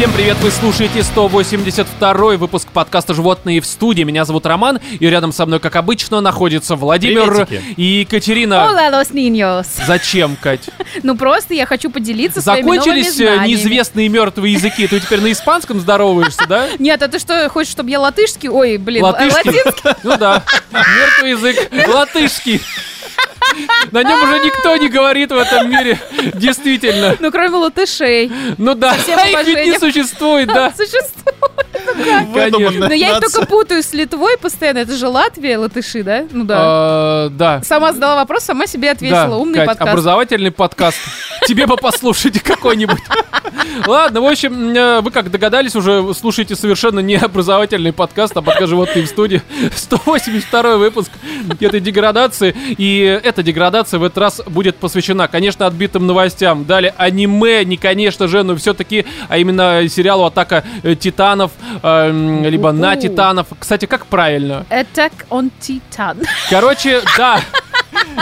Всем привет, вы слушаете 182 выпуск подкаста «Животные в студии». Меня зовут Роман, и рядом со мной, как обычно, находится Владимир Приветики. и Екатерина. Hola, los niños. Зачем, Кать? Ну просто я хочу поделиться своими новыми Закончились э, неизвестные мертвые языки. Ты теперь на испанском здороваешься, да? Нет, а ты что, хочешь, чтобы я латышский? Ой, блин, Латышский? латинский? Ну да. Мертвый язык латышский. На нем уже никто не говорит в этом мире. Действительно. Ну, кроме латышей. Ну да, всем их ведь не существует, да? Существует. Конечно. Но я их только путаю с Литвой постоянно. Это же Латвия, латыши, да? Ну да. А, Да. Сама задала вопрос, сама себе ответила. Умный подкаст. образовательный подкаст. Тебе бы послушать какой-нибудь. Ладно, в общем, э, вы как догадались, уже слушаете совершенно не образовательный подкаст, а подкаст «Животные в студии». 182 выпуск этой деградации. И эта деградация в этот раз будет посвящена, конечно, отбитым новостям. Далее аниме, не конечно же, но все-таки, а именно сериалу «Атака э, титанов», эм, либо «На титанов». Кстати, как правильно? Attack on Titan. Короче, да,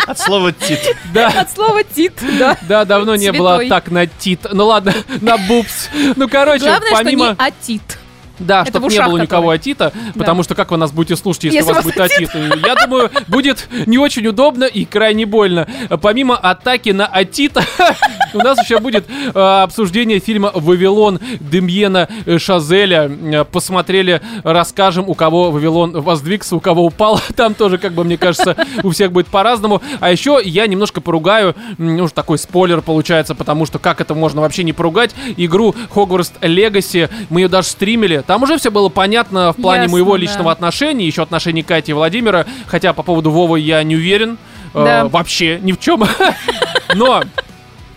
От слова тит. да. От слова тит, да. Да, давно не было так на тит. Ну ладно, на бубс. Ну, короче, Главное, помимо... что не атит. Да, Это чтобы не было никого который. атита, потому что как вы нас будете слушать, если, Если у вас будет атит? Я думаю, будет не очень удобно и крайне больно. Помимо атаки на атита, у нас еще будет э, обсуждение фильма «Вавилон» Демьена э, Шазеля. Э, Посмотрели, расскажем, у кого Вавилон воздвигся, у кого упал. Там тоже, как бы, мне кажется, у всех будет по-разному. А еще я немножко поругаю, ну, уж такой спойлер получается, потому что как это можно вообще не поругать, игру Hogwarts Legacy, мы ее даже стримили, там уже все было понятно в плане Ясно, моего да. личного отношения, еще отношений Кати и Владимира, хотя по поводу Вовы я не уверен, э, Да. вообще ни в чем. Но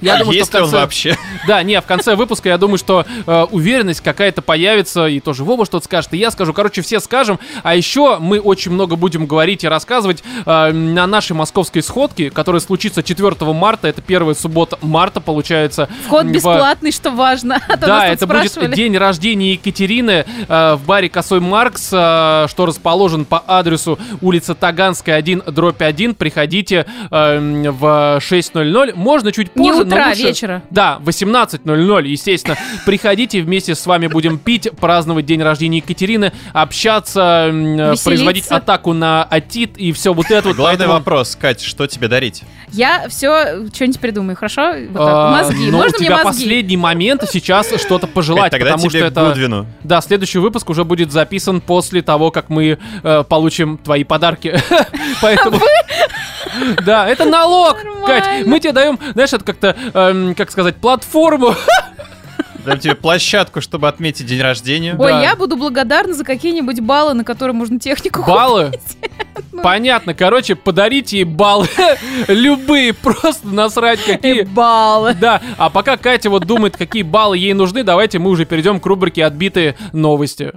я думаю, Есть что ли в он конце- вообще? да, не, в конце выпуска я думаю, что э, уверенность какая-то появится, и тоже Вова что-то скажет, и я скажу. Короче, все скажем. А еще мы очень много будем говорить и рассказывать э, на нашей московской сходке, которая случится 4 марта. Это первая суббота марта, получается. Вход в- бесплатный, что важно. А то да, это будет день рождения Екатерины э, в баре Косой Маркс, э, что расположен по адресу улица Таганская 1, дробь 1. Приходите э, в 6.00. Можно чуть позже, утра, лучше- вечера. Да, 18.00, естественно. Приходите, вместе с вами будем пить, праздновать день рождения Екатерины, общаться, Веселиться. производить атаку на атит и все вот это вот. Главный Поэтому, вопрос, Кать, что тебе дарить? Я все что-нибудь придумаю, хорошо? Вот так. а, Мозги. но Можно у мне тебя мозги? последний момент сейчас что-то пожелать, Кать, тогда потому тебе что это... Гудвину. Да, следующий выпуск уже будет записан после того, как мы э, получим твои подарки. Поэтому... Да, это налог, Кать. Мы тебе даем, знаешь, это как-то, эм, как сказать, платформу. Дам тебе площадку, чтобы отметить день рождения. Ой, Да. я буду благодарна за какие-нибудь баллы, на которые можно технику Баллы? Понятно, короче, подарите ей баллы. Любые, просто насрать купить. какие. Баллы. Да, а пока Катя вот думает, какие баллы ей нужны, давайте мы уже перейдем к рубрике «Отбитые новости».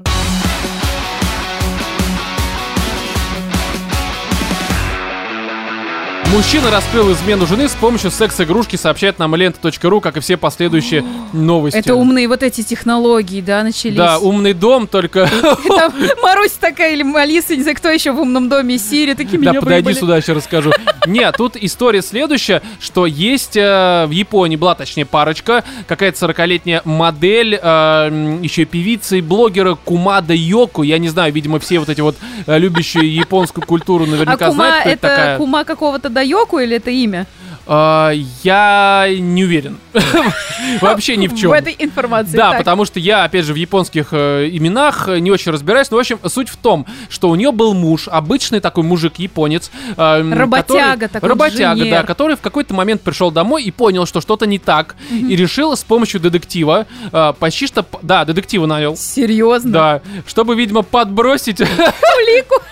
Мужчина раскрыл измену жены с помощью секс-игрушки, сообщает нам лента.ру, как и все последующие новости. Это умные вот эти технологии, да, начались. Да, умный дом, только... Там Марусь такая или Алиса, не знаю, кто еще в умном доме, Сири, такие Да, меня подойди выебали. сюда, еще расскажу. Нет, тут история следующая, что есть э, в Японии, была точнее парочка, какая-то 40-летняя модель, э, еще и певица и блогера Кумада Йоку. Я не знаю, видимо, все вот эти вот э, любящие японскую культуру А наверняка кума знают, кто это это такая. кума какого-то Дайоку или это имя? Э, я не уверен. Вообще ни в чем. В этой информации. Да, Так. потому что я, опять же, в японских э, именах не очень разбираюсь. Но, в общем, суть в том, что у нее был муж, обычный такой мужик-японец. э, Работяга который- такой, Работяга, инженер. да, который в какой-то момент пришел домой и понял, что что-то не так. И решил с помощью детектива, э, почти что... Да, детектива нанял. Серьезно? Да, чтобы, видимо, подбросить Улику.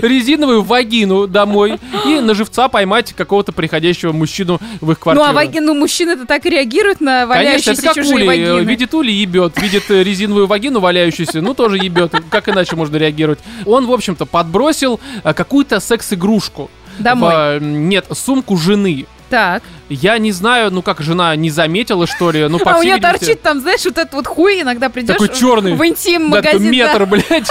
Резиновую вагину домой и на живца поймать какого-то приходящего мужчину в их Ну, квартиру. а ваги- ну, мужчины-то так и реагируют на Конечно, валяющиеся это как чужие ули. вагины. э, Видит ули, ебет. Видит э, резиновую вагину валяющуюся, ну тоже ебет. Как иначе можно реагировать? Он, в общем-то, подбросил э, какую-то секс-игрушку. Домой. В, нет, сумку жены. Так. Я не знаю, ну как жена не заметила, что ли, ну по а у нее видимости, торчит там, знаешь, вот этот вот хуй, иногда придешь Такой черный. в интим да, метр, блядь.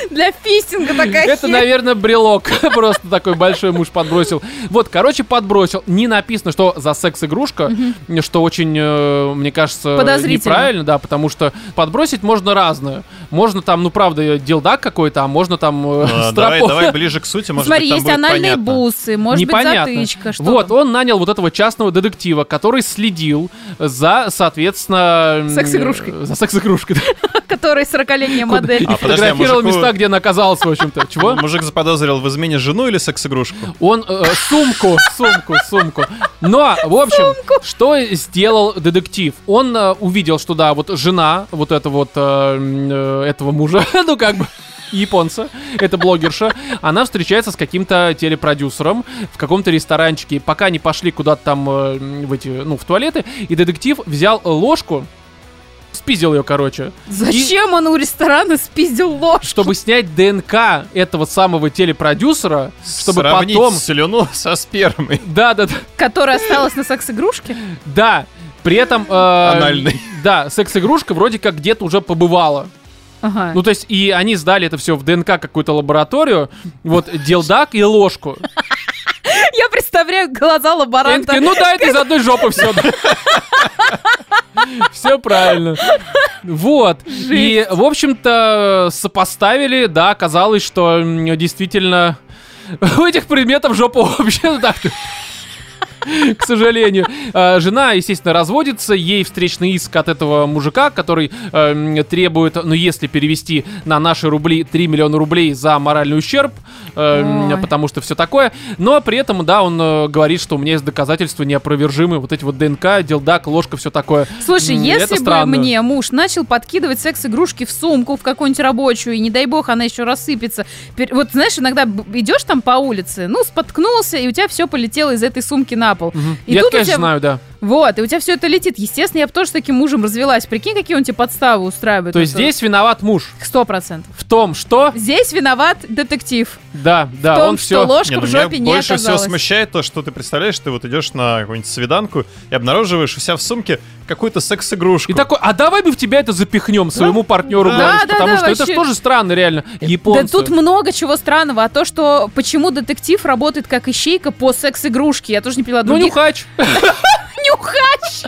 для фистинга такая Это, херь. наверное, брелок. Просто такой большой муж подбросил. Вот, короче, подбросил. Не написано, что за секс-игрушка, что очень, э, мне кажется, Подозрительно. неправильно, да, потому что подбросить можно разное. Можно там, ну, правда, дилдак какой-то, а можно там э, А, Давай, давай ближе к сути, может Смотри, быть, там есть будет анальные понятно. бусы, может Непонятно. быть затычка, что вот, там? он нанял вот этого частного детектива, который следил за, соответственно... Секс-игрушкой. За секс-игрушкой. да. который 40-летняя Куда- модель. А, а Фотографировал места, где она оказалась, в общем-то. Чего? Мужик заподозрил в измене жену или секс-игрушку? Он э, сумку, сумку, сумку. Но, в общем, что сделал детектив? Он э, увидел, что да, вот жена вот это вот э, этого мужа, ну как бы японца, это блогерша, она встречается с каким-то телепродюсером в каком-то ресторанчике. И пока они пошли куда-то там э, в эти, ну, в туалеты, и детектив взял ложку, спиздил ее, короче, Зачем он у ресторана спиздил ложь? чтобы снять ДНК этого самого телепродюсера, чтобы Сравнить потом... слюну со спермой. Да, да, да. Которая осталась на секс-игрушке? Да, при этом... э, Анальный. Да, секс-игрушка вроде как где-то уже побывала. Ага. Ну, то есть, и они сдали это все в ДНК какую-то лабораторию. Вот, делдак и ложку. Я представляю глаза лаборанта. ну да, это из одной жопы все. Все правильно. Вот. И, в общем-то, сопоставили, да, оказалось, что действительно у этих предметов жопа вообще так к сожалению. А, Жена, естественно, разводится, ей встречный иск от этого мужика, который эм, требует, ну, если перевести на наши рубли, 3 миллиона рублей за моральный ущерб, эм, потому что все такое. Но при этом, да, он э, говорит, что у меня есть доказательства неопровержимые, вот эти вот ДНК, делдак, ложка, все такое. Слушай, М, если бы странно. мне муж начал подкидывать секс-игрушки в сумку, в какую-нибудь рабочую, и не дай бог она еще рассыпется. Вот знаешь, иногда идешь там по улице, ну, споткнулся, и у тебя все полетело из этой сумки на пол. Мгм. И Я, тут у конечно, тебя- знаю, да. Вот, и у тебя все это летит. Естественно, я бы тоже с таким мужем развелась. Прикинь, какие он тебе подставы устраивает. То есть здесь виноват муж. Сто процентов. В том, что... Здесь виноват детектив. Да, да, в том, он что все... ложка Не, ну, в меня жопе не больше всего смущает то, что ты представляешь, ты вот идешь на какую-нибудь свиданку и обнаруживаешь у себя в сумке какую-то секс-игрушку. И такой, а давай мы в тебя это запихнем своему партнеру, Да, говоришь, да, потому да, что это вообще. же тоже странно, реально. Японцы. Да тут много чего странного. А то, что почему детектив работает как ищейка по секс-игрушке, я тоже не поняла. Ну, Других нюхач. нюхач!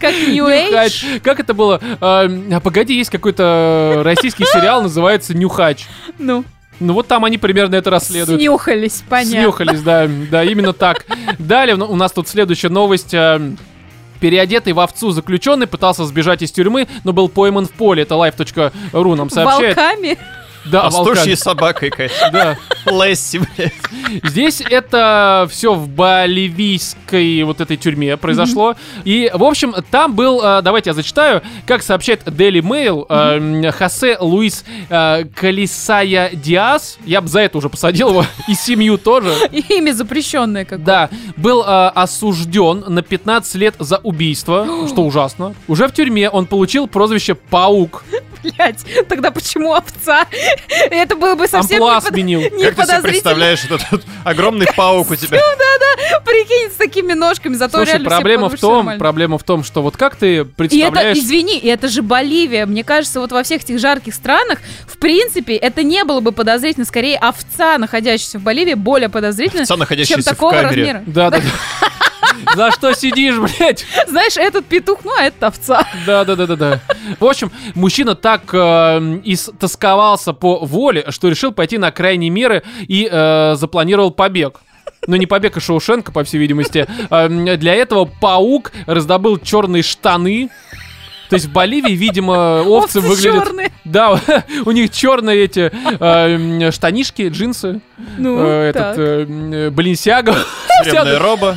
Как New Age. Как это было? А, а, погоди, есть какой-то российский сериал, называется Нюхач. Ну, Ну вот там они примерно это расследуют. снюхались, понятно. Снюхались, да, да, именно так. Далее ну, у нас тут следующая новость. а, Переодетый в овцу заключенный пытался сбежать из тюрьмы, но был пойман в поле. Это life.ru нам сообщает. Волками. Да, Пастушьей собакой, Катя. Да. Лесси, блядь. Здесь это все в боливийской вот этой тюрьме произошло. И, в общем, там был, э, давайте я зачитаю, как сообщает Daily Mail, м, Хосе Луис э, Калисая Диас, я бы за это уже посадил его, и семью тоже, Имя запрещенное как да, был осужден на 15 лет за убийство, что ужасно. Уже в тюрьме он получил прозвище Паук. Блять, тогда почему овца? Это было бы совсем Амплуа не, под- сменил. не Как ты себе представляешь этот вот огромный паук у тебя? Прикинь, с такими ножками, зато Слушай, реально проблема в том, нормально. проблема в том, что вот как ты И это, представляешь... извини, и это же Боливия. Мне кажется, вот во всех этих жарких странах, в принципе, это не было бы подозрительно. Скорее, овца, находящаяся в Боливии, более подозрительно, Овца, чем находящаяся в такого камере. размера. Да, да, да. За что сидишь, блядь? Знаешь, этот петух, ну, а это овца. Да, да, да, да, да. В общем, мужчина так э, истосковался по воле, что решил пойти на крайние меры и э, запланировал побег. Но не побег из Шоушенка, по всей видимости. Э, Для этого паук раздобыл черные штаны. То есть в Боливии, видимо, овцы, Овцы выглядят... черные. Да, у них черные эти э, штанишки, джинсы, Ну, э, так. этот э, Баленсиага. Тюремная роба.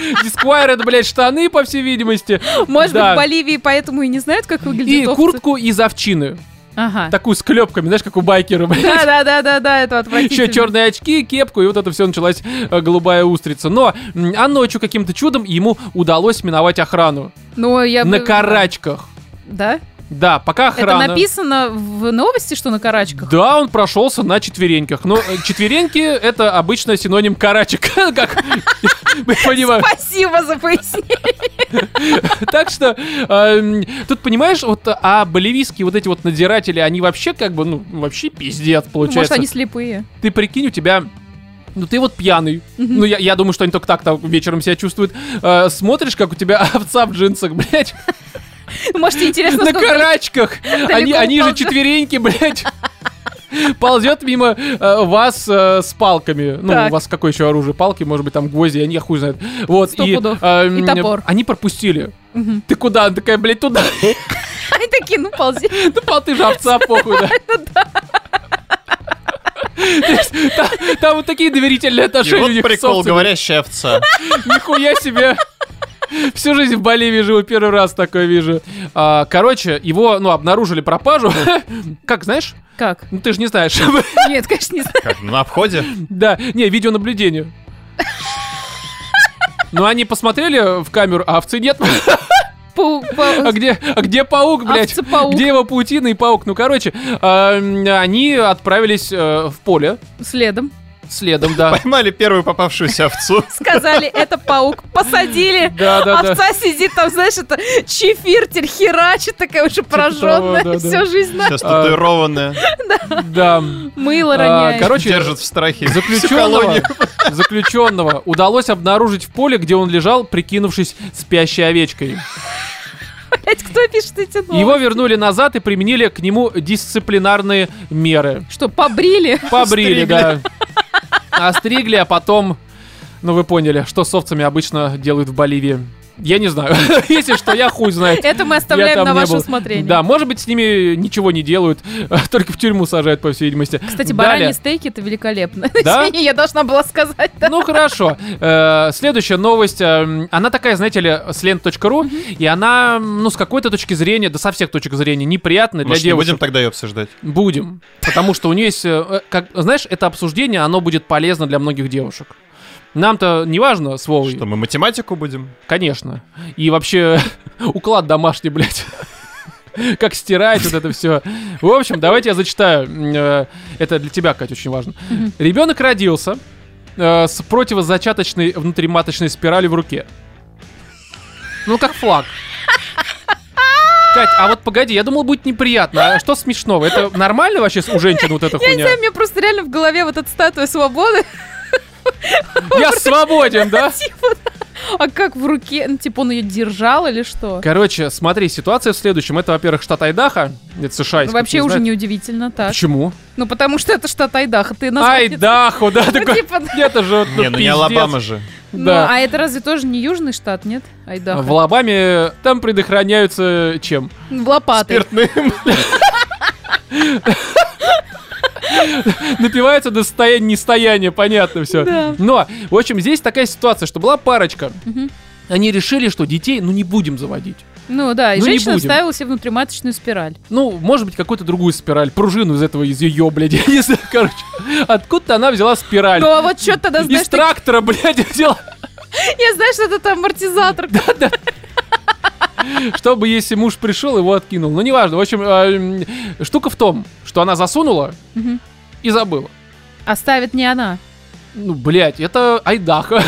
Дисквайр это, блядь, штаны, по всей видимости. Может да. быть, в Боливии поэтому и не знают, как выглядит И овцы? куртку из овчины. Ага. Такую с клепками, знаешь, как у байкера, блядь. Да-да-да-да, это отвратительно. Еще черные очки, кепку, и вот это все началась э, голубая устрица. Но, а ночью каким-то чудом ему удалось миновать охрану. Ну, я На бы- карачках. Да? Да, пока Это охрана... написано в новости, что на карачках? Да, он прошелся на четвереньках. Но э, четвереньки — это обычно синоним карачек. Как мы понимаем. Спасибо за пояснение. Так что эм, тут, понимаешь, вот, а боливийские вот эти вот надзиратели, они вообще как бы, ну, вообще пиздец, Может, получается. они слепые. Ты прикинь, у тебя ну ты вот пьяный. Ну я, я думаю, что они только так там вечером себя чувствуют. Э, смотришь, как у тебя овца в джинсах, блядь, Может, тебе интересно, на карачках. Они, они же четвереньки, блядь. Ползет мимо э, вас э, с палками. Ну, Так. у вас какое еще оружие? Палки, может быть, там гвозди, они я хуй знает. Вот, Сто и, И топор. Они пропустили. Ты куда? Она такая, блядь, туда. Они такие, ну, ползи. Ну, пал, ты же овца, похуй, да. Есть, Там, вот такие доверительные отношения у вот них прикол, говорящая овца. Нихуя себе. Всю жизнь в Боливии живу, первый раз такое вижу. А, короче, его, ну, обнаружили пропажу. Как, знаешь? Как? Ну, ты же не знаешь. Нет, конечно, не знаю. Как, на обходе? Да, не, видеонаблюдение. Ну, они посмотрели в камеру, а овцы нет. Пау- пау- А где, а где паук, блядь? Овца-паук. Где его паутина и паук? Ну, короче, м, они отправились э, в поле Следом. Следом, да. Поймали первую попавшуюся овцу. Сказали, это паук. Посадили. Да, да, да. Овца сидит там, знаешь, это чефиртель херачит, такая уже пораженная. того, да, да. Всю жизнь на Сейчас татуированная. Да. мыло А, роняет. короче, Держит в страхе заключенного, заключенного удалось обнаружить в поле, где он лежал, прикинувшись спящей овечкой. Блядь, кто пишет эти новости? Его вернули назад и применили к нему дисциплинарные меры. Что, побрили? Побрили, да. Остригли, а потом... Ну, вы поняли, что с овцами обычно делают в Боливии. Я не знаю. Если что, я хуй знает. Это мы оставляем на ваше усмотрение. Да, может быть, с ними ничего не делают, только в тюрьму сажают, по всей видимости. Кстати, бараньи стейки это великолепно. Да? Я должна была сказать. Ну хорошо. Э, Следующая новость. эм, Она такая, знаете ли, с лент.ру, и она, ну, с какой-то точки зрения, да со всех точек зрения, неприятная для девушек. будем тогда ее обсуждать? Будем. Потому что у нее есть, э, э, как, знаешь, это обсуждение, оно будет полезно для многих девушек. Нам-то не важно с Вовой, Что, мы математику будем? конечно. И вообще, уклад домашний, блядь. Как стирать вот это все. В общем, давайте я зачитаю. Э, Это для тебя, Катя, очень важно. Ребенок родился э, с противозачаточной внутриматочной спиралью в руке. Ну, как флаг. Кать, а вот погоди, я думал, будет неприятно. А что смешного? Это нормально вообще у женщин вот эта Я не хуйня? знаю, мне просто реально в голове вот эта статуя свободы. Я свободен, да? Типа, а как в руке? Ну, типа, он ее держал или что? Короче, смотри, ситуация в следующем. Это, во-первых, штат Айдаха. Это США. Ну, Вообще уже знает. неудивительно, так. Почему? Ну, потому что это штат Айдаха. Ты не- Айдахо, да, Ну, такой. типа, да. Это же ну, Не, ну не. Алабама же. Ну, Да. а это разве тоже не южный штат, нет? Айдаха. В Алабаме там предохраняются чем? В лопаты. Спиртным. Напиваются до состояния нестояния, понятно все. Да. Но, в общем, здесь такая ситуация, что была парочка. Они решили, что детей, ну, не будем заводить. Ну да, и Ну, женщина будем. вставила себе внутриматочную спираль. Ну, может быть, какую-то другую спираль, пружину из этого, из ее, блядь, я не знаю, короче. Откуда-то она взяла спираль. Ну а вот что тогда, Из знаешь, ты- трактора, блядь, взяла. я знаю, что это там амортизатор. Чтобы, если муж пришел, его откинул. Ну, неважно. В общем, м, штука в том, что она засунула и забыла. Оставит не она. Ну, блядь, это Айдаха.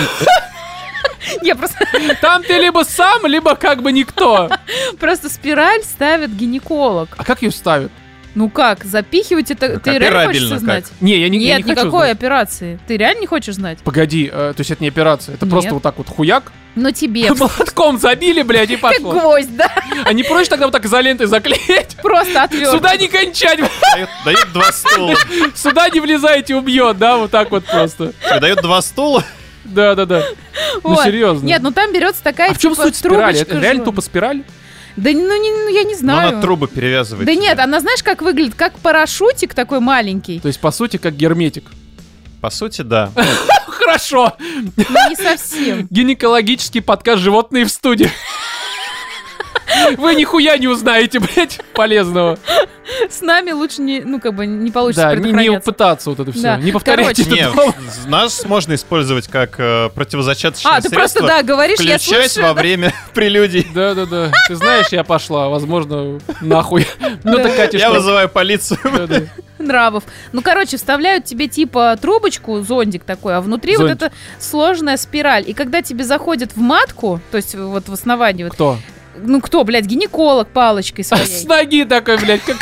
Я просто, Там ты либо сам, либо как бы никто. просто спираль ставит гинеколог. А как ее ставят? Ну как, запихивать это... Ты реально хочешь знать? Не, я не, я Нет, не хочу никакой знать. операции. Ты реально не хочешь знать? Погоди, э, то есть это не операция, это Нет. просто вот так вот хуяк. Но тебе Молотком забили, блядь, и как пошло. гвоздь, да? А не проще тогда вот так изолентой заклеить? Просто отвер. Сюда не кончать. Дает, дает два стула. сюда не влезайте, убьет, да, вот так вот просто. Дает два стула. Да-да-да. Ну, Вот. серьезно. Нет, ну там берется такая, А в чем типа, суть спирали? Это реально тупо спираль? Да ну, не, ну я не Но знаю. она трубы перевязывает. Да тебе. нет, она знаешь, как выглядит? Как парашютик такой маленький. То есть, по сути, как герметик. По сути, да. Хорошо. Но не совсем. Гинекологический подкаст «Животные в студии». Вы нихуя не узнаете, блядь, полезного. С нами лучше не, ну, как бы не получится Да, не, пытаться вот это все. Да. Не повторяйте Короче, это Не, дома. нас можно использовать как э, противозачаточное А, ты просто, да, говоришь, я слушаю. во время прелюдий. Да-да-да. Ты знаешь, я пошла, возможно, нахуй. Ну так, Катя, Я вызываю полицию. Да-да. нравов. Ну, короче, вставляют тебе типа трубочку, зондик такой, а внутри Зонтик. вот эта сложная спираль. И когда тебе заходят в матку, то есть вот в основании, вот, Кто? Ну кто, блядь, гинеколог палочкой С своей. ноги такой, блядь, как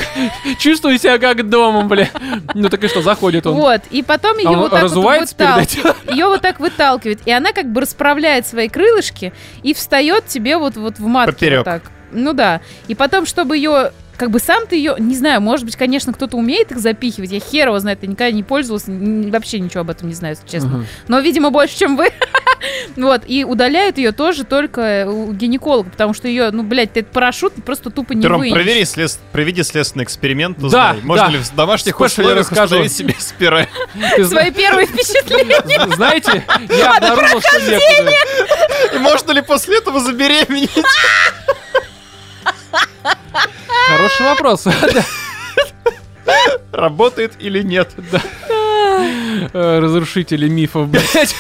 чувствую себя как дома, блядь. Ну так и что, заходит он. Вот, и потом ее А вот так вот выталкивает. Ее вот так выталкивает. И она как бы расправляет свои крылышки и встает тебе вот, вот в матке. Поперек. Вот так. Ну да. И потом, чтобы ее как бы сам ты ее, не знаю, может быть, конечно, кто-то умеет их запихивать, я хер его знает, я никогда не пользовалась, вообще ничего об этом не знаю, если честно. Мгм. Но, видимо, больше, чем вы. Вот, и удаляют ее тоже только у гинеколога, потому что ее, ну, блядь, ты этот парашют просто тупо не Ром, вынешь. провери, след- проведи следственный эксперимент, Да, узнай, можно да. ли в домашних условиях установить себе спираль. Свои первые впечатления. Знаете, я обнаружил, что некуда. И можно ли после этого забеременеть? Хороший вопрос. Да. Работает или нет? Э, Разрушители мифов, блядь.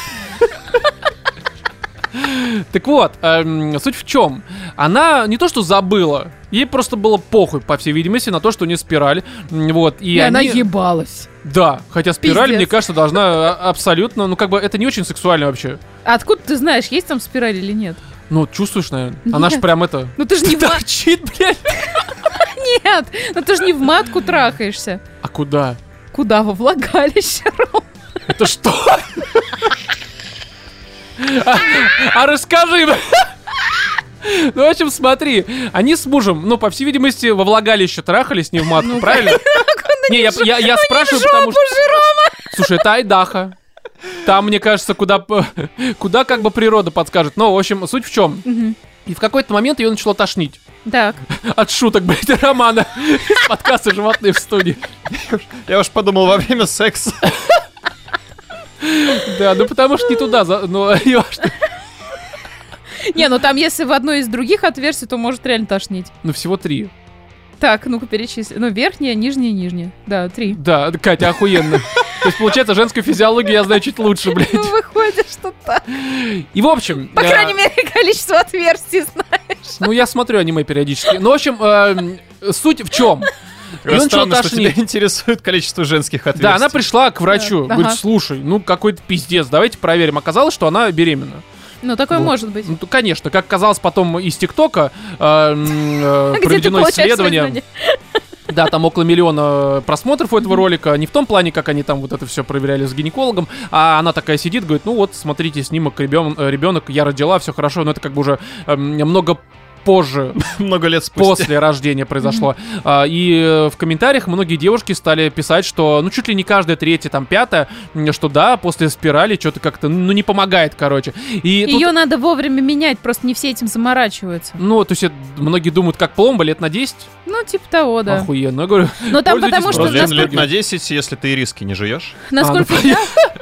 Так вот, эм, суть в чем? Она не то что забыла, ей просто было похуй, по всей видимости, на то, что у нее спираль. Вот, и, И она они- ебалась. Да, хотя спираль, Пиздец. мне кажется, должна а, абсолютно, ну как бы это не очень сексуально вообще. А откуда ты знаешь, есть там спираль или нет? Ну, чувствуешь, наверное. Она ж Нет. прям это... Ну ты же не в Торчит, блядь. Нет, ну ты же не в матку трахаешься. А куда? Куда во влагалище, Ром? Это что? А, а расскажи. Ну, в общем, смотри, они с мужем, ну, по всей видимости, во влагалище трахались, не в матку, Ну, правильно? Не, я, я, я спрашиваю, потому что... Слушай, это Айдаха. Там, мне кажется, куда, куда как бы природа подскажет. Но, в общем, суть в чем. И в какой-то момент ее начало тошнить. Так, От шуток, блядь, Романа из подкаста «Животные в студии». Я уж подумал, во время секса. Да, ну потому что не туда, ну, не, ну там если в одной из других отверстий, то может реально тошнить. Ну, всего три. Так, ну-ка перечисли. Ну, верхняя, нижняя, нижняя. Да, три. Да, Катя, охуенно. То есть, получается, женскую физиологию я знаю чуть лучше, блядь. Ну, выходит, что так. И, в общем... По э, крайней мере, количество отверстий знаешь. Ну, я смотрю аниме периодически. Ну, в общем, эм, суть в чем? Ее начало Странно, что тебя интересует количество женских отверстий. Да, она пришла к врачу. Говорит, слушай, ну какой-то пиздец, давайте проверим. Оказалось, что она беременна. Ну, такое Вот. может быть. Ну, конечно, как казалось потом из ТикТока, э, э, проведено исследование. Да, там около миллиона просмотров у этого ролика. Не в том плане, как они там вот это все проверяли с гинекологом, а она такая сидит, говорит, ну вот, смотрите, снимок ребен- э, ребенок, я родила, все хорошо, но это как бы уже эм, много позже, много лет спустя. после рождения произошло. А, И э, в комментариях многие девушки стали писать, что, ну, чуть ли не каждая третья, там, пятая, что да, после спирали что-то как-то, ну, не помогает, короче. И тут- Ее надо вовремя менять, просто не все этим заморачиваются. ну, то есть это многие думают, как пломба, лет на 10, Ну, типа того, да. охуенно. Я говорю, Но там Пользуйтесь потому что. Блин, насколько, лет на 10, если ты и риски не жуешь. насколько А, ну, я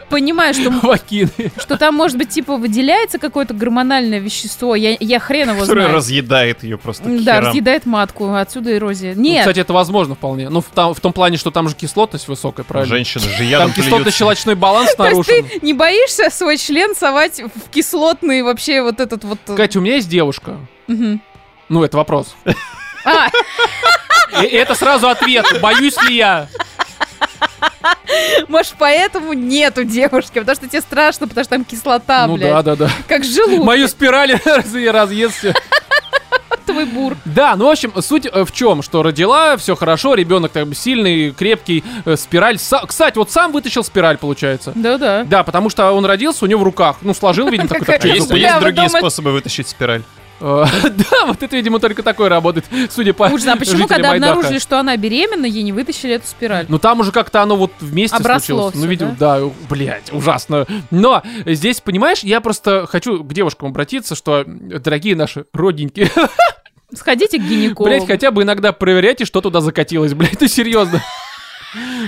понимаю, что, вакины. что там, может быть, типа выделяется какое-то гормональное вещество, я, я хрен его Которое разъедает ее просто к Да, херам. разъедает матку, отсюда эрозия. Ну, Нет, кстати, это возможно вполне. Ну, в, там- в том плане, что там же кислотность высокая, правильно? Женщины же Там ядом плюются. кислотно-щелочной баланс то есть нарушен. ты не боишься свой член совать в кислотный вообще вот этот вот... э, Катя, у меня есть девушка. Ну, это вопрос. А, И и это сразу ответ. Боюсь ли я? может, поэтому нету девушки, потому что тебе страшно, потому что там кислота, ну блядь. да, да, да. Как желудок Мою спираль раз- разъест всё. Твой бур. Да, ну, в общем, суть э, в чем, что родила, все хорошо, ребенок там сильный, крепкий, э, спираль. Са- Кстати, вот сам вытащил спираль, получается. Да-да. Да, потому что он родился у него в руках. Ну, сложил, видимо, такой А так, чё, есть, другие способы вытащить спираль? Э, Да, вот это, видимо, только такой работает, судя по Ужас, а почему, жителям когда Айдаха. обнаружили, что она беременна, ей не вытащили эту спираль? Ну там уже как-то оно вот вместе Обросло случилось. Ну, видимо, да, блядь, ужасно. Но здесь, понимаешь, я просто хочу к девушкам обратиться, что, дорогие наши родненькие, Сходите к гинекологу. блядь, хотя бы иногда проверяйте, что туда закатилось, блядь, ну серьезно.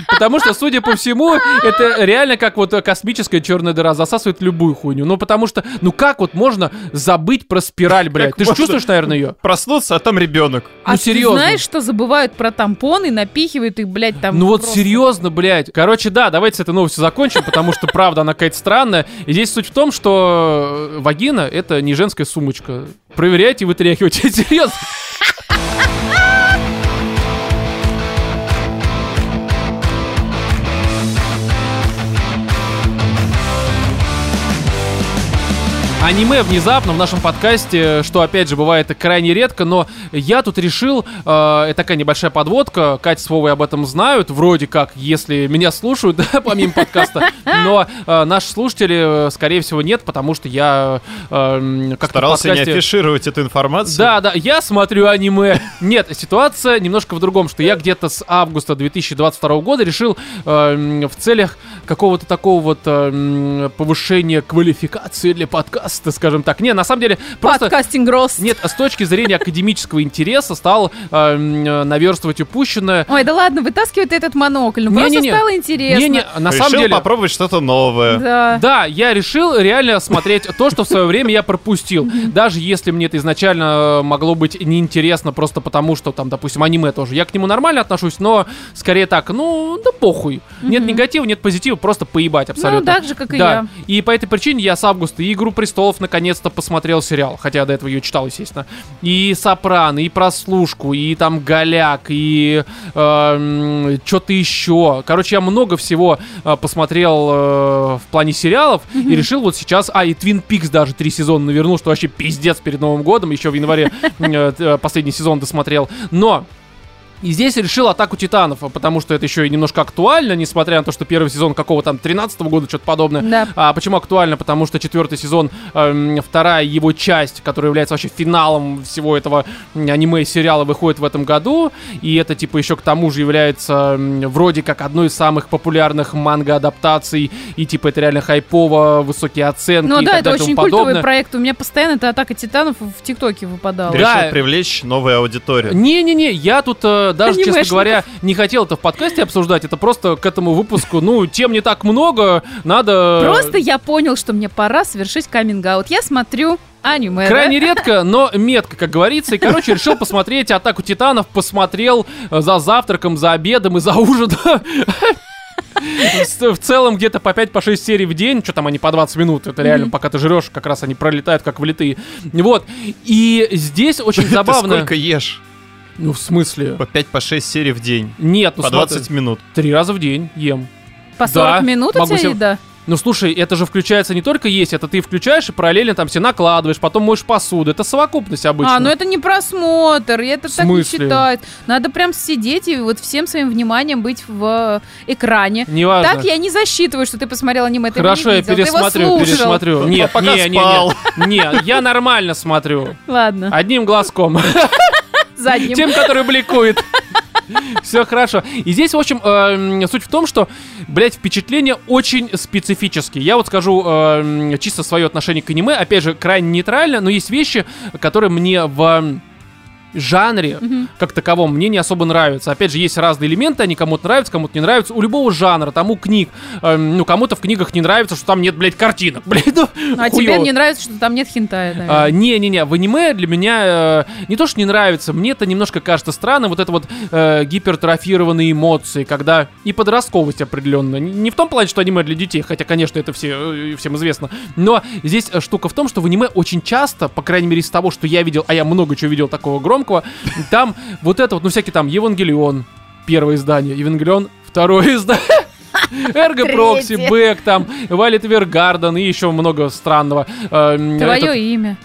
Потому что, судя по всему, это реально как вот космическая черная дыра засасывает любую хуйню. Ну, потому что, ну как вот можно забыть про спираль, блядь? Ты же чувствуешь, наверное, ее? Проснуться, а там ребенок. А Ну, ты серьезно. знаешь, что забывают про тампоны, напихивают их, блядь, там... Ну вот серьезно, блядь. Короче, да, давайте с этой новостью закончим, потому что, правда, она какая-то странная. И здесь суть в том, что э, вагина — это не женская сумочка. Проверяйте, вытряхивайте. Серьезно. Аниме внезапно в нашем подкасте, что опять же бывает крайне редко, но я тут решил, э, это такая небольшая подводка, Катя с Вовой об этом знают, вроде как, если меня слушают, да, помимо подкаста, но э, наши слушатели, э, скорее всего, нет, потому что я э, как-то Старался не подкасте- афишировать эту информацию. да, да, я смотрю аниме. Нет, ситуация немножко в другом, что я где-то с августа 2022 года решил э, в целях какого-то такого вот э, повышения квалификации для подкаста, скажем так. Не, на самом деле, просто... Подкастинг рост. Нет, с точки зрения академического интереса стал э, м, э, наверстывать упущенное. Ой, да ладно, вытаскивай ты этот монокль. Ну, просто стало интересно. На Решил самом деле... попробовать что-то новое. Да. Да, я решил реально смотреть то, что в свое время я пропустил. Даже если мне это изначально э, могло быть неинтересно, просто потому что там, допустим, аниме тоже. Я к нему нормально отношусь, но скорее так, ну, да похуй. Нет негатива, нет позитива, просто поебать абсолютно. Ну, так же, как и да. я. И по этой причине я с августа «Игру престолов» наконец-то посмотрел сериал, хотя я до этого ее читал, естественно. И «Сопрано», и «Прослушку», и там «Голяк», и что-то еще. Короче, я много всего э, посмотрел э, в плане сериалов и решил вот сейчас... А, и «Твин Пикс» даже три сезона навернул, что вообще пиздец перед Новым годом. Еще в январе э, э, последний сезон досмотрел. Но... И здесь решил атаку титанов, потому что это еще и немножко актуально, несмотря на то, что первый сезон какого там 13 года, что-то подобное. Да. А почему актуально? Потому что четвертый сезон, эм, вторая его часть, которая является вообще финалом всего этого м, аниме и сериала, выходит в этом году. И это, типа, еще к тому же является м, вроде как одной из самых популярных манго-адаптаций. И, типа, это реально хайпово, высокие оценки Ну и да, так это далее очень культовый подобное. проект. У меня постоянно эта атака титанов в ТикТоке выпадала. Да. Решил привлечь новую аудиторию. Не-не-не, я тут даже, честно говоря, не хотел это в подкасте обсуждать. Это просто к этому выпуску, ну, тем не так много, надо... Просто я понял, что мне пора совершить каминг-аут. Я смотрю аниме. да? Крайне редко, но метко, как говорится. И, короче, решил посмотреть «Атаку титанов». Посмотрел за завтраком, за обедом и за ужином. В целом где-то по 5-6 серий в день, что там они по 20 минут, это реально, пока ты жрешь, как раз они пролетают как влитые. Вот. И здесь очень Ты забавно. сколько ешь? Ну, в смысле? По 5 по 6 серий в день. Нет, ну По смотри, 20 минут. Три раза в день ем. По 40 Да, минут у тебя себе- еда? Ну слушай, это же включается не только есть, это ты включаешь и параллельно там все накладываешь, потом моешь посуду. Это совокупность обычно. А, ну это не просмотр, это так не смысле? считает. Надо прям сидеть и вот всем своим вниманием быть в э, экране. Неважно. Так я не засчитываю, что ты посмотрел аниме, ты Хорошо, не я видел, ты его пересмотрю, пересмотрю. Нет, Пока не, не, спал. не, не, я нормально смотрю. Ладно, Одним глазком. Задним. Тем, который бликует. Все хорошо. И здесь, в общем, эм, суть в том, что, блядь, впечатления очень специфические. Я вот скажу эм, чисто свое отношение к аниме. Опять же, крайне нейтрально, но есть вещи, которые мне в жанре, как таковом, мне не особо нравятся. Опять же, есть разные элементы, они кому-то нравятся, кому-то не нравятся. У любого жанра, там у книг, эм, ну, кому-то в книгах не нравится, что там нет, блядь, картинок. Блядь, ну, А тебе хуёво. не нравится, что там нет хинтая, А, наверное. Не-не-не, в аниме для меня э, не то, что не нравится, мне это немножко кажется странным, вот это вот э, гипертрофированные эмоции, когда и подростковость определенно. Не, не в том плане, что аниме для детей, хотя, конечно, это все, э, всем известно, но здесь э, штука в том, что в аниме очень часто, по крайней мере из того, что я видел, а я много чего видел такого громкого, там вот это вот, ну всякие там Евангелион, первое издание, Евангелион, второе издание. Эрго Прокси. Бэк, там, Валет Вергарден и еще много странного. Твое имя.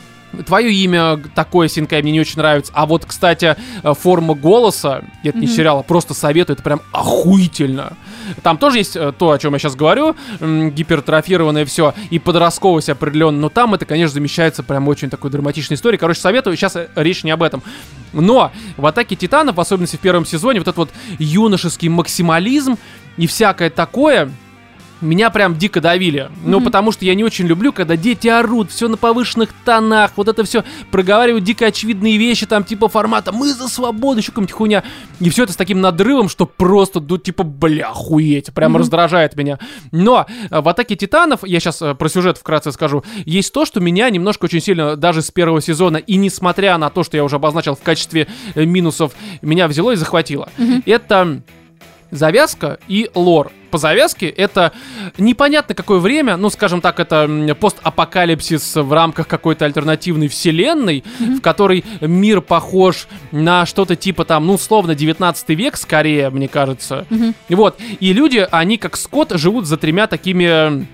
Твое имя такое, Синкай, мне не очень нравится. А вот, кстати, э, форма голоса, это не Мгм. сериал, а просто советую, это прям охуительно. Там тоже есть э, то, о чем я сейчас говорю, гипертрофированное все, и подростковость определенно, но там это, конечно, замещается прям очень такой драматичной историей. Короче, советую, сейчас э, речь не об этом. Но в «Атаке Титанов», в особенности в первом сезоне, вот этот вот юношеский максимализм и всякое такое, меня прям дико давили. Ну, Мгм. потому что я не очень люблю, когда дети орут, все на повышенных тонах, вот это все проговаривают дико очевидные вещи, там, типа формата «мы за свободу», еще какая-нибудь хуйня. И все это с таким надрывом, что просто, ну, типа, бля, охуеть, прям Мгм. раздражает меня. Но э, в «Атаке титанов», я сейчас про сюжет вкратце скажу, есть то, что меня немножко очень сильно, даже с первого сезона, и несмотря на то, что я уже обозначил в качестве э, минусов, меня взяло и захватило. Мгм. Это завязка и лор. По завязке это непонятно какое время, ну, скажем так, это постапокалипсис в рамках какой-то альтернативной вселенной, в которой мир похож на что-то типа там, ну, условно, 19 век скорее, мне кажется. И Вот. И люди, они как скот живут за тремя такими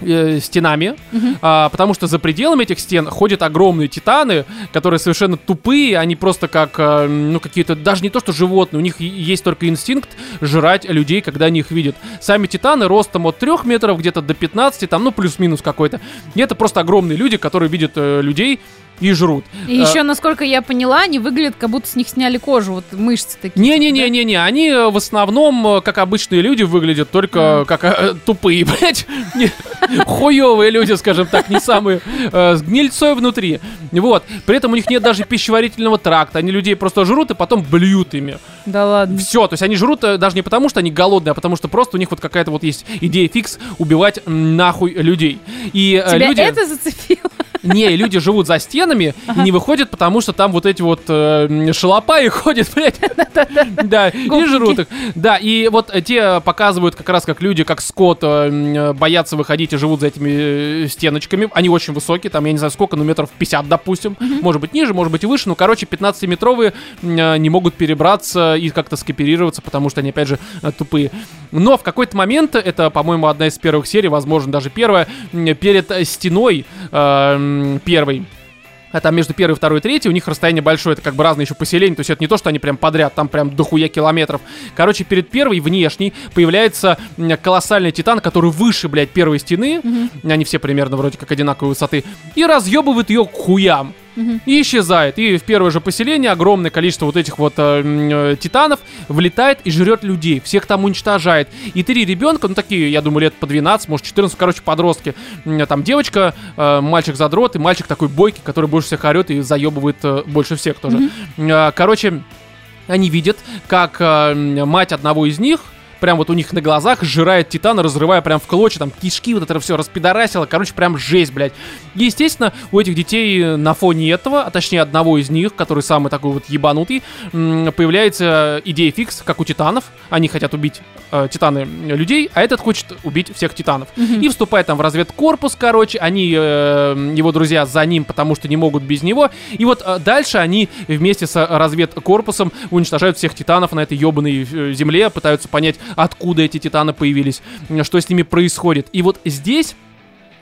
э, стенами, Мгм. а, потому что за пределами этих стен ходят огромные титаны, которые совершенно тупые, они просто как, э, ну, какие-то, даже не то что животные, у них есть только инстинкт жрать людей, когда они их видят. Сами титаны ростом от 3 метров где-то до 15, там, ну, плюс-минус какой-то. И это просто огромные люди, которые видят э, людей и жрут. И А, еще, насколько я поняла, они выглядят, как будто с них сняли кожу, вот мышцы такие. Не-не-не-не-не, они э, в основном, э, как обычные люди, выглядят только как э, тупые, блядь. Хуёвые люди, скажем так, не самые э, с гнильцой внутри. Вот. При этом у них нет даже пищеварительного тракта. Они людей просто жрут и потом блюют ими. Да ладно. Все, то есть они жрут э, даже не потому, что они голодные, а потому что просто у них вот какая-то вот есть идея фикс убивать нахуй людей. И э, Тебя люди... это зацепило? Не, люди живут за стенами и не выходят, потому что там вот эти вот э, шалопаи ходят, блядь. Да, и жрут их. Да, и вот э, те показывают как раз как люди, как скот, э, м, боятся выходить и живут за этими э, стеночками. Они очень высокие, там, я не знаю сколько, ну метров 50, допустим. Может быть ниже, может быть и выше. Ну, короче, 15-метровые м, не могут перебраться и как-то скооперироваться, потому что они, опять же, э, тупые. Но в какой-то момент, это, по-моему, одна из первых серий, возможно, даже первая, перед э, стеной э, м, первой, а там между первой, второй и третьей у них расстояние большое, это как бы разные еще поселения, то есть это не то, что они прям подряд, там прям дохуя километров. Короче, перед первой, внешней, появляется колоссальный титан, который выше, блядь, первой стены, они все примерно вроде как одинаковой высоты, и разъебывает ее к хуям. И исчезает. И в первое же поселение огромное количество вот этих вот э, э, титанов влетает и жрет людей. Всех там уничтожает. И три ребенка, ну такие, я думаю, лет по 12, может 14, короче, подростки. Там девочка, э, мальчик задрот и мальчик такой бойкий, который больше всех орет и заебывает э, больше всех тоже. Э, Короче, они видят, как э, мать одного из них прям вот у них на глазах сжирает титана, разрывая прям в клочья, там кишки, вот это все распидорасило, короче, прям жесть, блядь. И, естественно, у этих детей э, на фоне этого, а точнее одного из них, который самый такой вот ебанутый, появляется идея фикс, как у титанов. Они хотят убить э, титаны э, людей, а этот хочет убить всех титанов. И вступает там в разведкорпус, короче, они, э, его друзья за ним, потому что не могут без него. И вот э, дальше они вместе с разведкорпусом уничтожают всех титанов на этой ебаной э, земле, пытаются понять, откуда эти титаны появились, м, что с ними происходит. И вот здесь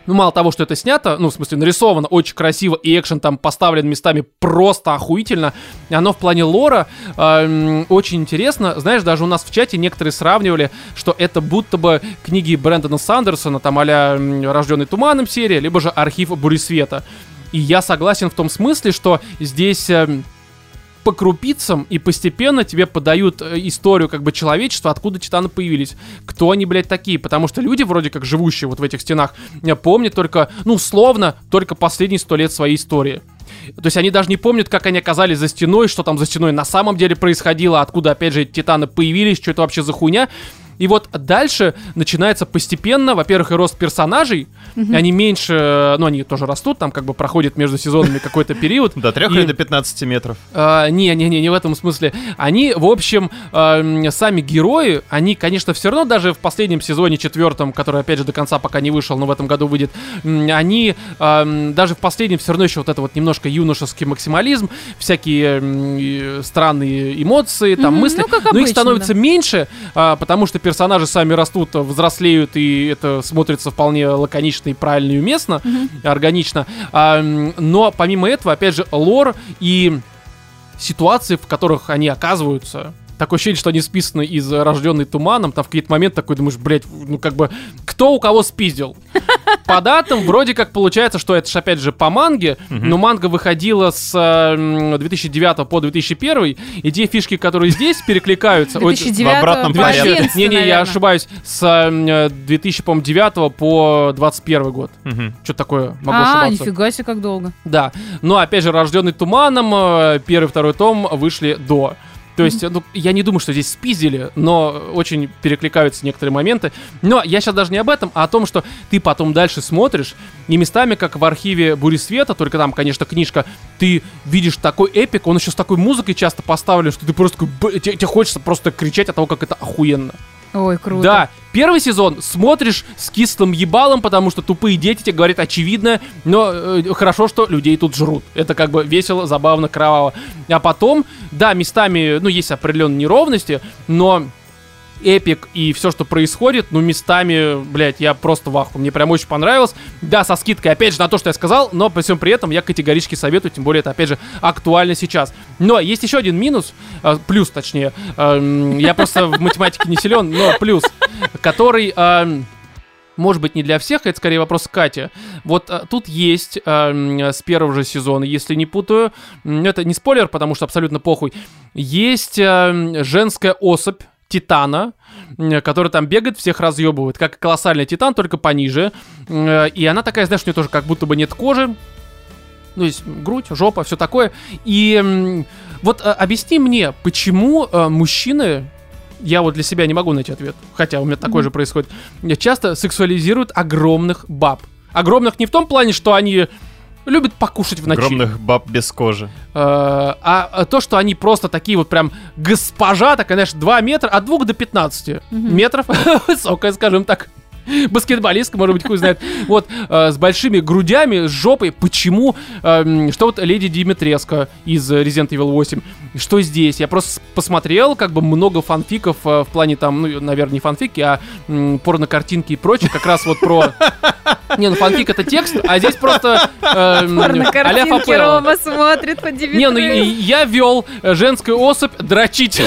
ну, мало того, что это снято, ну, в смысле, нарисовано очень красиво, и экшен там поставлен местами просто охуительно, оно в плане лора э, очень интересно. Знаешь, даже у нас в чате некоторые сравнивали, что это будто бы книги Брэндона Сандерсона, там м, «Рожденный туманом» серия, либо же «Архив Буресвета». И я согласен в том смысле, что здесь... эм, по крупицам и постепенно тебе подают э, историю как бы человечества, откуда титаны появились, кто они, блядь, такие, потому что люди, вроде как живущие вот в этих стенах, э, помнят только, ну, условно, только последние сто лет своей истории. То есть они даже не помнят, как они оказались за стеной, что там за стеной на самом деле происходило, откуда, опять же, эти титаны появились, что это вообще за хуйня. И вот дальше начинается постепенно, во-первых, и рост персонажей. Они меньше, э, ну, они тоже растут, там как бы проходит между сезонами какой-то период. До 3 И- или до 15 метров. А, не, не, не, не в этом смысле. Они, в общем, а, м, сами герои, они, конечно, все равно даже в последнем сезоне четвертом, который, опять же, до конца пока не вышел, но в этом году выйдет, они а, м, даже в последнем все равно еще вот это вот немножко юношеский максимализм, всякие странные эмоции, там мысли. ну, как но их становится да. меньше, а, потому что персонажи сами растут, взрослеют, и это смотрится вполне лаконично и правильно и уместно, органично. А, но помимо этого, опять же, лор и ситуации, в которых они оказываются. Такое ощущение, что они списаны из «Рожденный туманом». Там в какие-то моменты такой думаешь, блядь, ну как бы, кто у кого спиздил? по датам вроде как получается, что это же опять же по манге, но манга выходила с э, м, 2009 по 2001, и те фишки, которые здесь перекликаются... ой, 2009 в обратном по порядке. 11, Не-не, я ошибаюсь, с э, 2009 по 21 год. Что такое? Могу А, ошибаться. нифига себе, как долго. Да, но опять же, рожденный туманом, э, первый, второй том вышли до. То есть, ну, я не думаю, что здесь спиздили, но очень перекликаются некоторые моменты. Но я сейчас даже не об этом, а о том, что ты потом дальше смотришь, и местами, как в архиве Бури Света, только там, конечно, книжка, ты видишь такой эпик, он еще с такой музыкой часто поставлен, что ты просто тебе, тебе хочется просто кричать от того, как это охуенно. Ой, круто. Да, первый сезон смотришь с кислым ебалом, потому что тупые дети тебе говорят очевидное, но э, хорошо, что людей тут жрут. Это как бы весело, забавно, кроваво. А потом, да, местами, ну, есть определенные неровности, но эпик и все, что происходит, ну, местами, блядь, я просто в ахуе. Мне прям очень понравилось. Да, со скидкой, опять же, на то, что я сказал, но при всем при этом я категорически советую, тем более это, опять же, актуально сейчас. Но есть еще один минус, э, плюс, точнее. Эм, Я просто в математике не силен, но плюс, который... эм, может быть, не для всех, это скорее вопрос к Кате. Вот э, тут есть эм, с первого же сезона, если не путаю, это не спойлер, потому что абсолютно похуй, есть эм, женская особь Титана, который там бегает, всех разъебывает, как колоссальный Титан, только пониже. И она такая, знаешь, у нее тоже как будто бы нет кожи, ну, есть грудь, жопа, все такое. И вот э, объясни мне, почему э, мужчины, я вот для себя не могу найти ответ, хотя у меня такое же происходит, часто сексуализируют огромных баб. Огромных не в том плане, что они любят покушать в ночи. Огромных баб без кожи. Э, а а то, что они просто такие вот прям госпожа, такая, знаешь, 2 метра, от 2 до 15 метров, высокая, скажем так. Баскетболистка, может быть, хуй знает. Вот, э, с большими грудями, с жопой. Почему? эм, что вот Леди Димитреско из э, Resident Evil 8. Что здесь? Я просто посмотрел, как бы много фанфиков э, в плане там, ну, наверное, не фанфики, а м, порнокартинки и прочее. Как раз вот про... Не, ну фанфик это текст, а здесь просто... эм, Порно а-ля картинки Фапелла. Рома смотрит по Не, ну я вел э, женскую особь дрочить.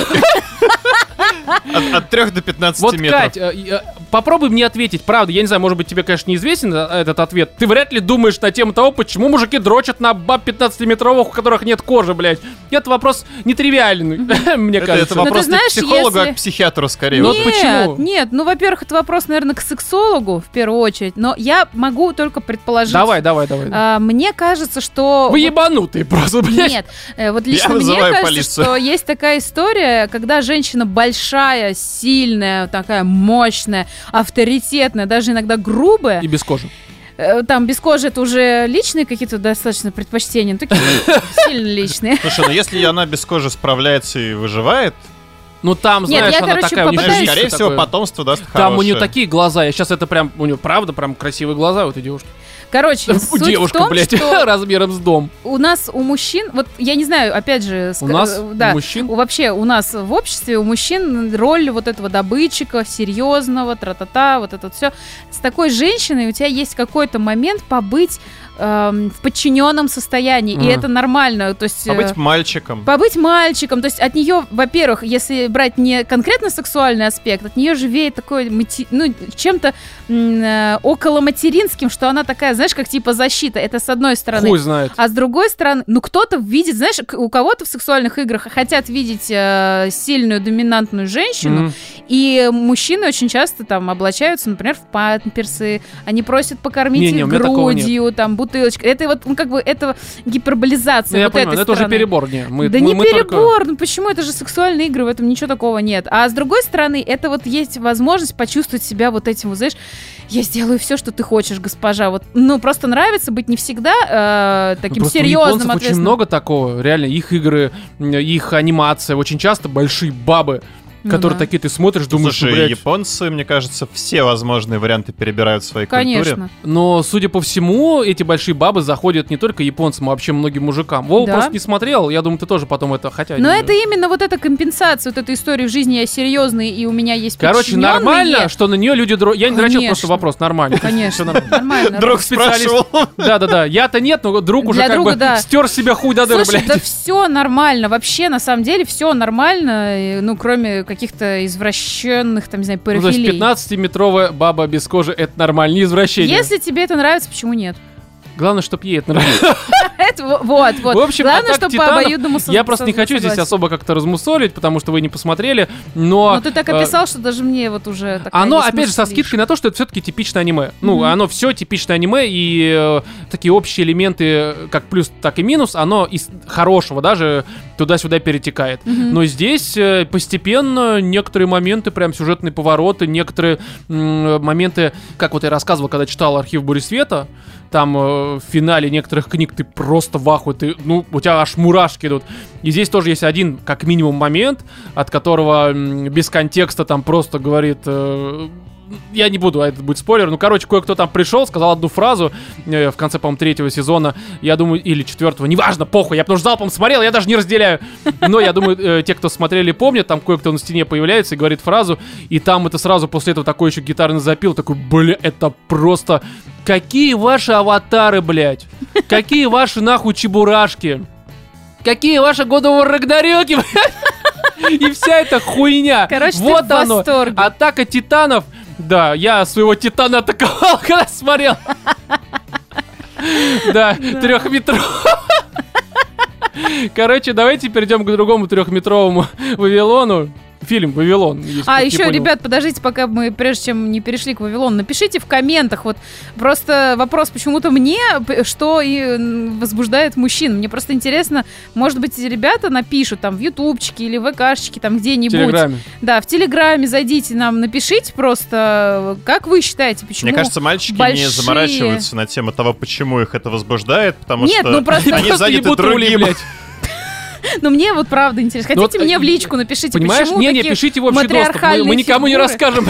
От, от 3 до 15 Вот, метров. Кать, э, э, попробуй мне ответить. Правда, я не знаю, может быть, тебе, конечно, неизвестен э, этот ответ. Ты вряд ли думаешь на тему того, почему мужики дрочат на баб 15-метровых, у которых нет кожи, блядь. Это вопрос нетривиальный, мне кажется. это вопрос не к психологу, а к психиатру скорее. Ну, почему? нет, ну, во-первых, это вопрос, наверное, к сексологу в первую очередь, но я могу только предположить. Давай, давай, давай. А, мне кажется, что... Вы ебанутые просто, блядь. Нет, э, вот лично мне кажется, что есть такая история, когда женщина большая, сильная, такая мощная, авторитетная, даже иногда грубая, И без кожи. э, там без кожи это уже личные какие-то достаточно предпочтения, ну, такие сильно личные. Слушай, ну если она без кожи справляется и выживает, Ну там, Нет, знаешь, я, она короче, такая, у нее попытаюсь- скорее всего, такое. потомство даст Там у нее такие глаза, я сейчас это прям, у нее правда прям красивые глаза у этой девушки. Короче, суть Девушка, в том, блядь, что размером с дом. у нас, у мужчин, вот я не знаю, опять же... У ска- нас, э, да, у мужчин. Вообще у нас в обществе, у мужчин роль вот этого добытчика, серьезного, тра-та-та, вот это все. С такой женщиной у тебя есть какой-то момент побыть эм, в подчиненном состоянии, и Мгм. это нормально. То есть, э, Побыть мальчиком. побыть мальчиком, то есть от нее, во-первых, если брать не конкретно сексуальный аспект, от нее же веет такой, мати- ну, чем-то э, около материнским, что она такая, знаешь, как типа защита. Это с одной стороны. Хуй знает. А с другой стороны, ну кто-то видит, знаешь, у кого-то в сексуальных играх хотят видеть э, сильную доминантную женщину, Мгм. И мужчины очень часто там облачаются, например, в памперсы, они просят покормить их у меня такого нет. грудью, там бутылочка. Это вот, ну как бы, это Ну, гиперболизация я вот понимаю, этой это уже перебор, не. Мы, да мы- не мы только- перебор, ну почему? Это же сексуальные игры, в этом ничего такого нет. А с другой стороны, это вот есть возможность почувствовать себя вот этим, вот знаешь, я сделаю все, что ты хочешь, госпожа. Вот, ну просто нравится быть не всегда э, Ну, таким просто у серьезным, японцев очень много такого, реально, их игры, их анимация, очень часто большие бабы, Ну которые да. такие ты смотришь, думаешь, Слушай, блядь, японцы, мне кажется, все возможные варианты перебирают в своей культуре. Конечно. Но, судя по всему, эти большие бабы заходят не только японцам, а вообще многим мужикам. Вова Да. просто не смотрел, я думаю, ты тоже потом это, хотя... Но не- это именно вот эта компенсация, вот эта история в жизни я серьезный, и у меня есть Короче, нормально, что на нее люди... дро- Я не дрочил, просто вопрос, нормально. Конечно, нормально. Друг Специалист. спрашивал. Да-да-да, я-то нет, но друг уже как бы стер себя хуй до дыры, блядь. да все нормально, вообще, на самом деле, все нормально, ну, кроме каких-то извращенных, там, не знаю, Ну, то есть парафилий. 15-метровая баба без кожи это нормально, не извращение. Если тебе это нравится, почему нет? Главное, чтоб ей это нравилось. Вот, вот. В общем, Главное, «Атака чтобы по титанов» обоюдному Я просто не хочу здесь особо как-то размусолить, потому что вы не посмотрели, но... Ну, ты так э, описал, что даже мне вот уже Оно, опять же, со скидкой на то, что это все-таки типичное аниме. Ну, оно все типичное аниме, и э, такие общие элементы, как плюс, так и минус, оно из хорошего даже туда-сюда перетекает. Но здесь э, постепенно некоторые моменты, прям сюжетные повороты, некоторые моменты, как вот я рассказывал, когда читал архив Бури Света, там в финале некоторых книг ты просто в ахуе, ты, ну, у тебя аж мурашки идут. И здесь тоже есть один, как минимум, момент, от которого без контекста там просто говорит... э, я не буду, а это будет спойлер. Ну, короче, кое-кто там пришел, сказал одну фразу э, в конце, по-моему, третьего сезона. Я думаю, или четвертого, неважно, похуй. Я потому что залпом смотрел, я даже не разделяю. Но я думаю, э, те, кто смотрели, помнят, там кое-кто на стене появляется и говорит фразу. И там это сразу после этого такой еще гитарный запил. Такой, бля, это просто... Какие ваши аватары, блядь? Какие ваши нахуй чебурашки? Какие ваши годовые рагнарёки, блядь? И вся эта хуйня. Короче, ты вот в оно. восторге. Атака титанов. Да, я своего титана атаковал, когда смотрел. Да, трехметровый. Короче, давайте перейдем к другому трехметровому Вавилону. Фильм «Вавилон». А, не еще, понял. ребят, подождите, пока мы, прежде чем не перешли к Вавилону, напишите в комментах, вот, просто вопрос почему-то мне, что и возбуждает мужчин. Мне просто интересно, может быть, ребята напишут там в ютубчике или в ВКшечке, там В где-нибудь. Телеграме. Да, в Телеграме зайдите нам, напишите просто, как вы считаете, почему... Мне кажется, мальчики не большие- заморачиваются на тему того, почему их это возбуждает, потому Нет, что ну просто- они Просто заняты другим. блядь. Ну, мне вот правда интересно. Ну, Хотите, вот, мне э, в личку напишите, Понимаешь? почему Не, не, пишите в общий доступ. Мы, никому не расскажем.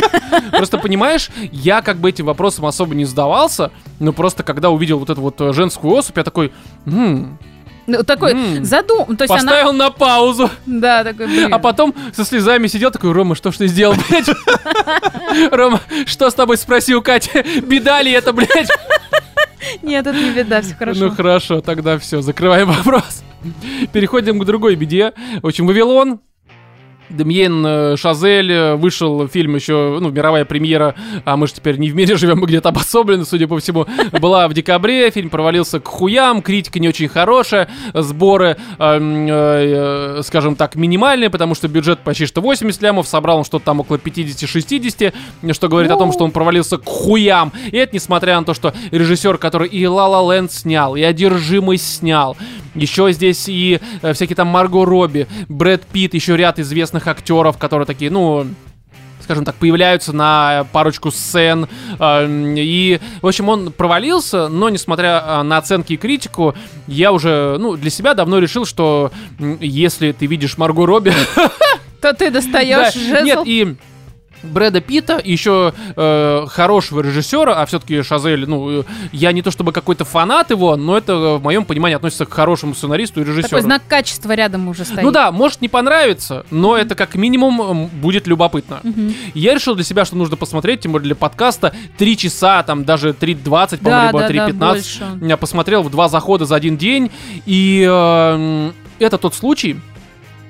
Просто понимаешь, я как бы этим вопросом особо не задавался, но просто когда увидел вот эту вот э, женскую особь, я такой, «М, Ну, такой М. задум... То есть она... поставил на паузу. Да, такой, блин. А потом со слезами сидел такой, Рома, что ж ты сделал, блядь? Рома, что с тобой спросил Катя? Беда ли это, блядь? Нет, это не беда, все хорошо. Ну хорошо, тогда все, закрываем вопрос. Переходим к другой беде. В общем, Вавилон. Демьен э, Шазель, э, вышел фильм еще, ну, мировая премьера, а мы же теперь не в мире живем, мы где-то обособлены, судя по всему, была в декабре, фильм провалился к хуям, критика не очень хорошая, сборы, эм, э, э, скажем так, минимальные, потому что бюджет почти что 80 лямов, собрал он что-то там около 50-60, что говорит о том, что он провалился к хуям. И это несмотря на то, что режиссер, который и La La Land снял, и Одержимый снял, еще здесь и всякие там Марго Робби, Брэд Питт, еще ряд известных актеров, которые такие, ну, скажем так, появляются на парочку сцен. э, И, в общем, он провалился, но, несмотря э, на оценки и критику, я уже, ну, для себя давно решил, что если ты видишь Марго Робби... То ты достаешь жезл. Нет, и Брэда Питта, еще э, хорошего режиссера, а все-таки Шазель, ну, э, я не то чтобы какой-то фанат его, но это, э, в моем понимании, относится к хорошему сценаристу и режиссеру. Такой знак качества рядом уже стоит. Ну да, может не понравится, но это как минимум будет любопытно. Мгм. Я решил для себя, что нужно посмотреть, тем более для подкаста, 3 часа, там даже 3.20, по-моему, Да, либо да, да, 3.15. больше. Я посмотрел в два захода за один день, и э, это тот случай,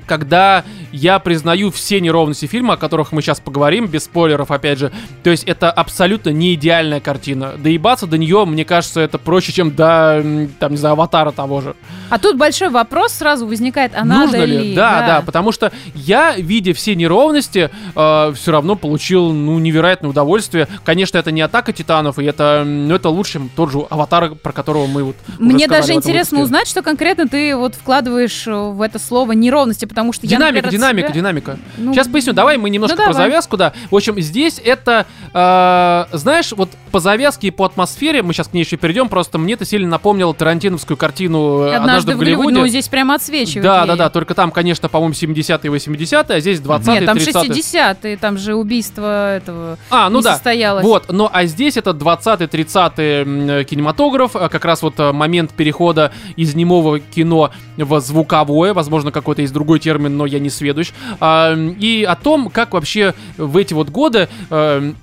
когда я признаю все неровности фильма, о которых мы сейчас поговорим, без спойлеров, опять же. То есть это абсолютно не идеальная картина. Доебаться до нее, мне кажется, это проще, чем до, там, не знаю, аватара того же. А тут большой вопрос сразу возникает, а Нужно надо ли? Да, да, потому что я, видя все неровности, все равно получил, ну, невероятное удовольствие. Конечно, это не атака титанов, и это, ну, это лучше, чем тот же аватар, про которого мы вот Мне даже интересно узнать, что конкретно ты вот вкладываешь э, в это слово неровности, потому что я, Динамика, например, от динамика, себя- динамика. Ну, Сейчас поясню, давай мы немножко ну, про давай. завязку, да. В общем, здесь это, э, знаешь, вот по завязке и по атмосфере, мы сейчас к ней еще перейдем, просто мне это сильно напомнило тарантиновскую картину э, Однажды в Голливуде. Ну, здесь прямо отсвечивает. Да, ей. да, да, только там, конечно, по-моему, 70-е и 80-е, а здесь 20-е, Нет, там 30-е. 60-е, там же убийство этого А, ну не да. состоялось. Вот, но а здесь это 20-30 м, э, кинематограф, а как раз вот э, момент перехода из немого кино в звуковое, возможно, какой-то есть другой термин, но я не сведущ, и о том, как вообще в эти вот годы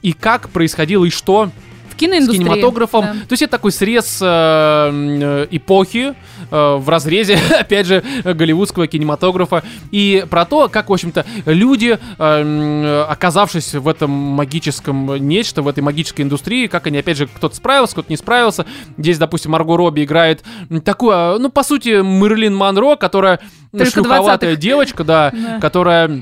и как происходило и что в с киноиндустрии. кинематографом. да. То есть это такой срез э, эпохи, э, в разрезе, опять же, голливудского кинематографа. И про то, как, в общем-то, люди, э, оказавшись в этом магическом нечто, в этой магической индустрии, как они, опять же, кто-то справился, кто-то не справился. Здесь, допустим, Марго Робби играет такую, э, ну, по сути, Мерлин Монро, которая Только шлюховатая 20-х. девочка, да, Да. которая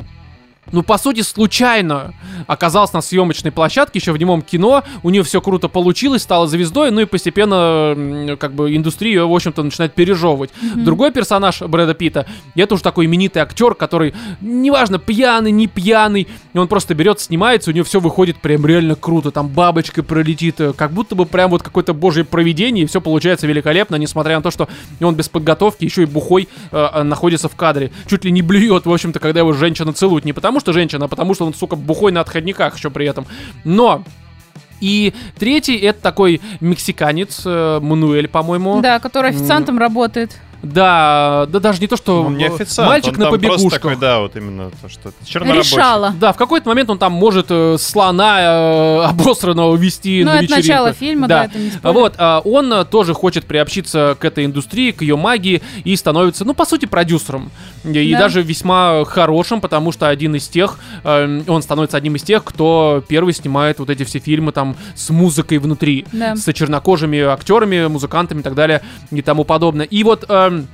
ну, по сути, случайно оказалась на съемочной площадке, еще в немом кино, у нее все круто получилось, стала звездой, ну и постепенно, как бы, индустрия ее, в общем-то, начинает пережевывать. Другой персонаж Брэда Питта, это уже такой именитый актер, который, неважно, пьяный, не пьяный, и он просто берет, снимается, у него все выходит прям реально круто, там бабочкой пролетит, э, как будто бы прям вот какое-то божье провидение, и все получается великолепно, несмотря на то, что он без подготовки, еще и бухой э, э, находится в кадре. Чуть ли не блюет, в общем-то, когда его женщина целует. Не потому что женщина, а потому что он, сука, бухой на отходниках еще при этом. Но... И третий это такой мексиканец, э, Мануэль, по-моему. Да, который официантом работает. Да, да даже не то, что Он не э, официант, мальчик он на побегушках. такой, да, вот именно то, что. Решала. Да, в какой-то момент он там может э, слона э, обосранного вести Ну, на это вечеринку. начало фильма, да, это не. Вот, а, он э, тоже хочет приобщиться к этой индустрии, к ее магии и становится, ну, по сути, продюсером. И, и Да. даже весьма хорошим, потому что один из тех, э, он становится одним из тех, кто первый снимает вот эти все фильмы там с музыкой внутри, Да. с чернокожими актерами, музыкантами и так далее и тому подобное. И вот... эм,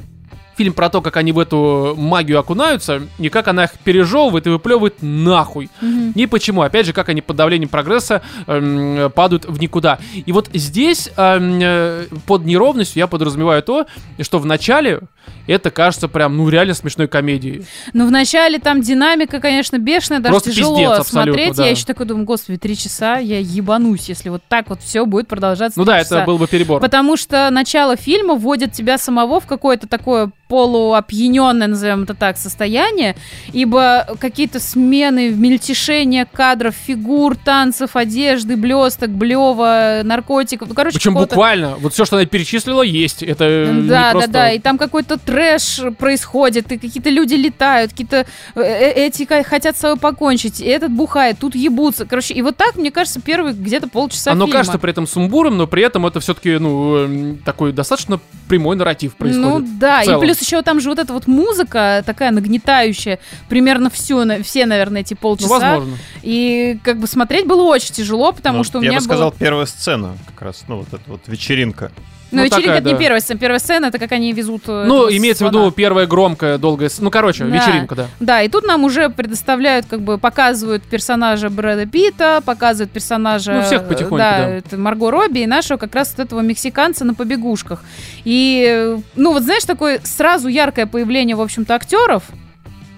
Фильм про то, как они в эту магию окунаются, и как она их пережевывает и выплевывает нахуй. Мгм. И почему? Опять же, как они под давлением прогресса эм, падают в никуда. И вот здесь эм, э, под неровностью я подразумеваю то, что в начале это кажется прям, ну, реально смешной комедией. Ну, в начале там динамика, конечно, бешеная, даже Просто тяжело пиздец смотреть. да. Я еще такой думаю, господи, три часа, я ебанусь, если вот так вот все будет продолжаться. Ну да, часа. это был бы перебор. Потому что начало фильма вводит тебя самого в какое-то такое полуопьяненное, назовем это так, состояние, ибо какие-то смены, мельтешение кадров, фигур, танцев, одежды, блесток, блева, наркотиков, ну, короче, Причем буквально, вот все, что она перечислила, есть. Это Да, просто... да, да, и там какой-то трэш происходит, и какие-то люди летают, какие-то э, э, эти хотят с собой покончить, и этот бухает, тут ебутся, короче, и вот так, мне кажется, первые где-то полчаса Оно фильма. кажется при этом сумбуром, но при этом это все-таки, ну, эм, такой достаточно прямой нарратив происходит. Ну да, и плюс еще там же вот эта вот музыка такая нагнетающая, примерно всю, на- все, наверное, эти Ну, полчаса. возможно. И как бы смотреть было очень тяжело, потому Ну, что у я меня бы сказал, было... первая сцена, как раз, ну, вот эта вот вечеринка. Ну, ну, вечеринка такая, это не да. первая сцена. Первая сцена это как они везут э, Ну, имеется в слона. виду первая громкая, долгая... Ну, короче, Да. вечеринка, да. Да, и тут нам уже предоставляют, как бы показывают персонажа Брэда Питта, показывают персонажа... Ну, всех потихоньку, да. да. это Марго Робби и нашего как раз вот этого мексиканца на побегушках. И, э, ну, вот знаешь, такое сразу яркое появление, в общем-то, актеров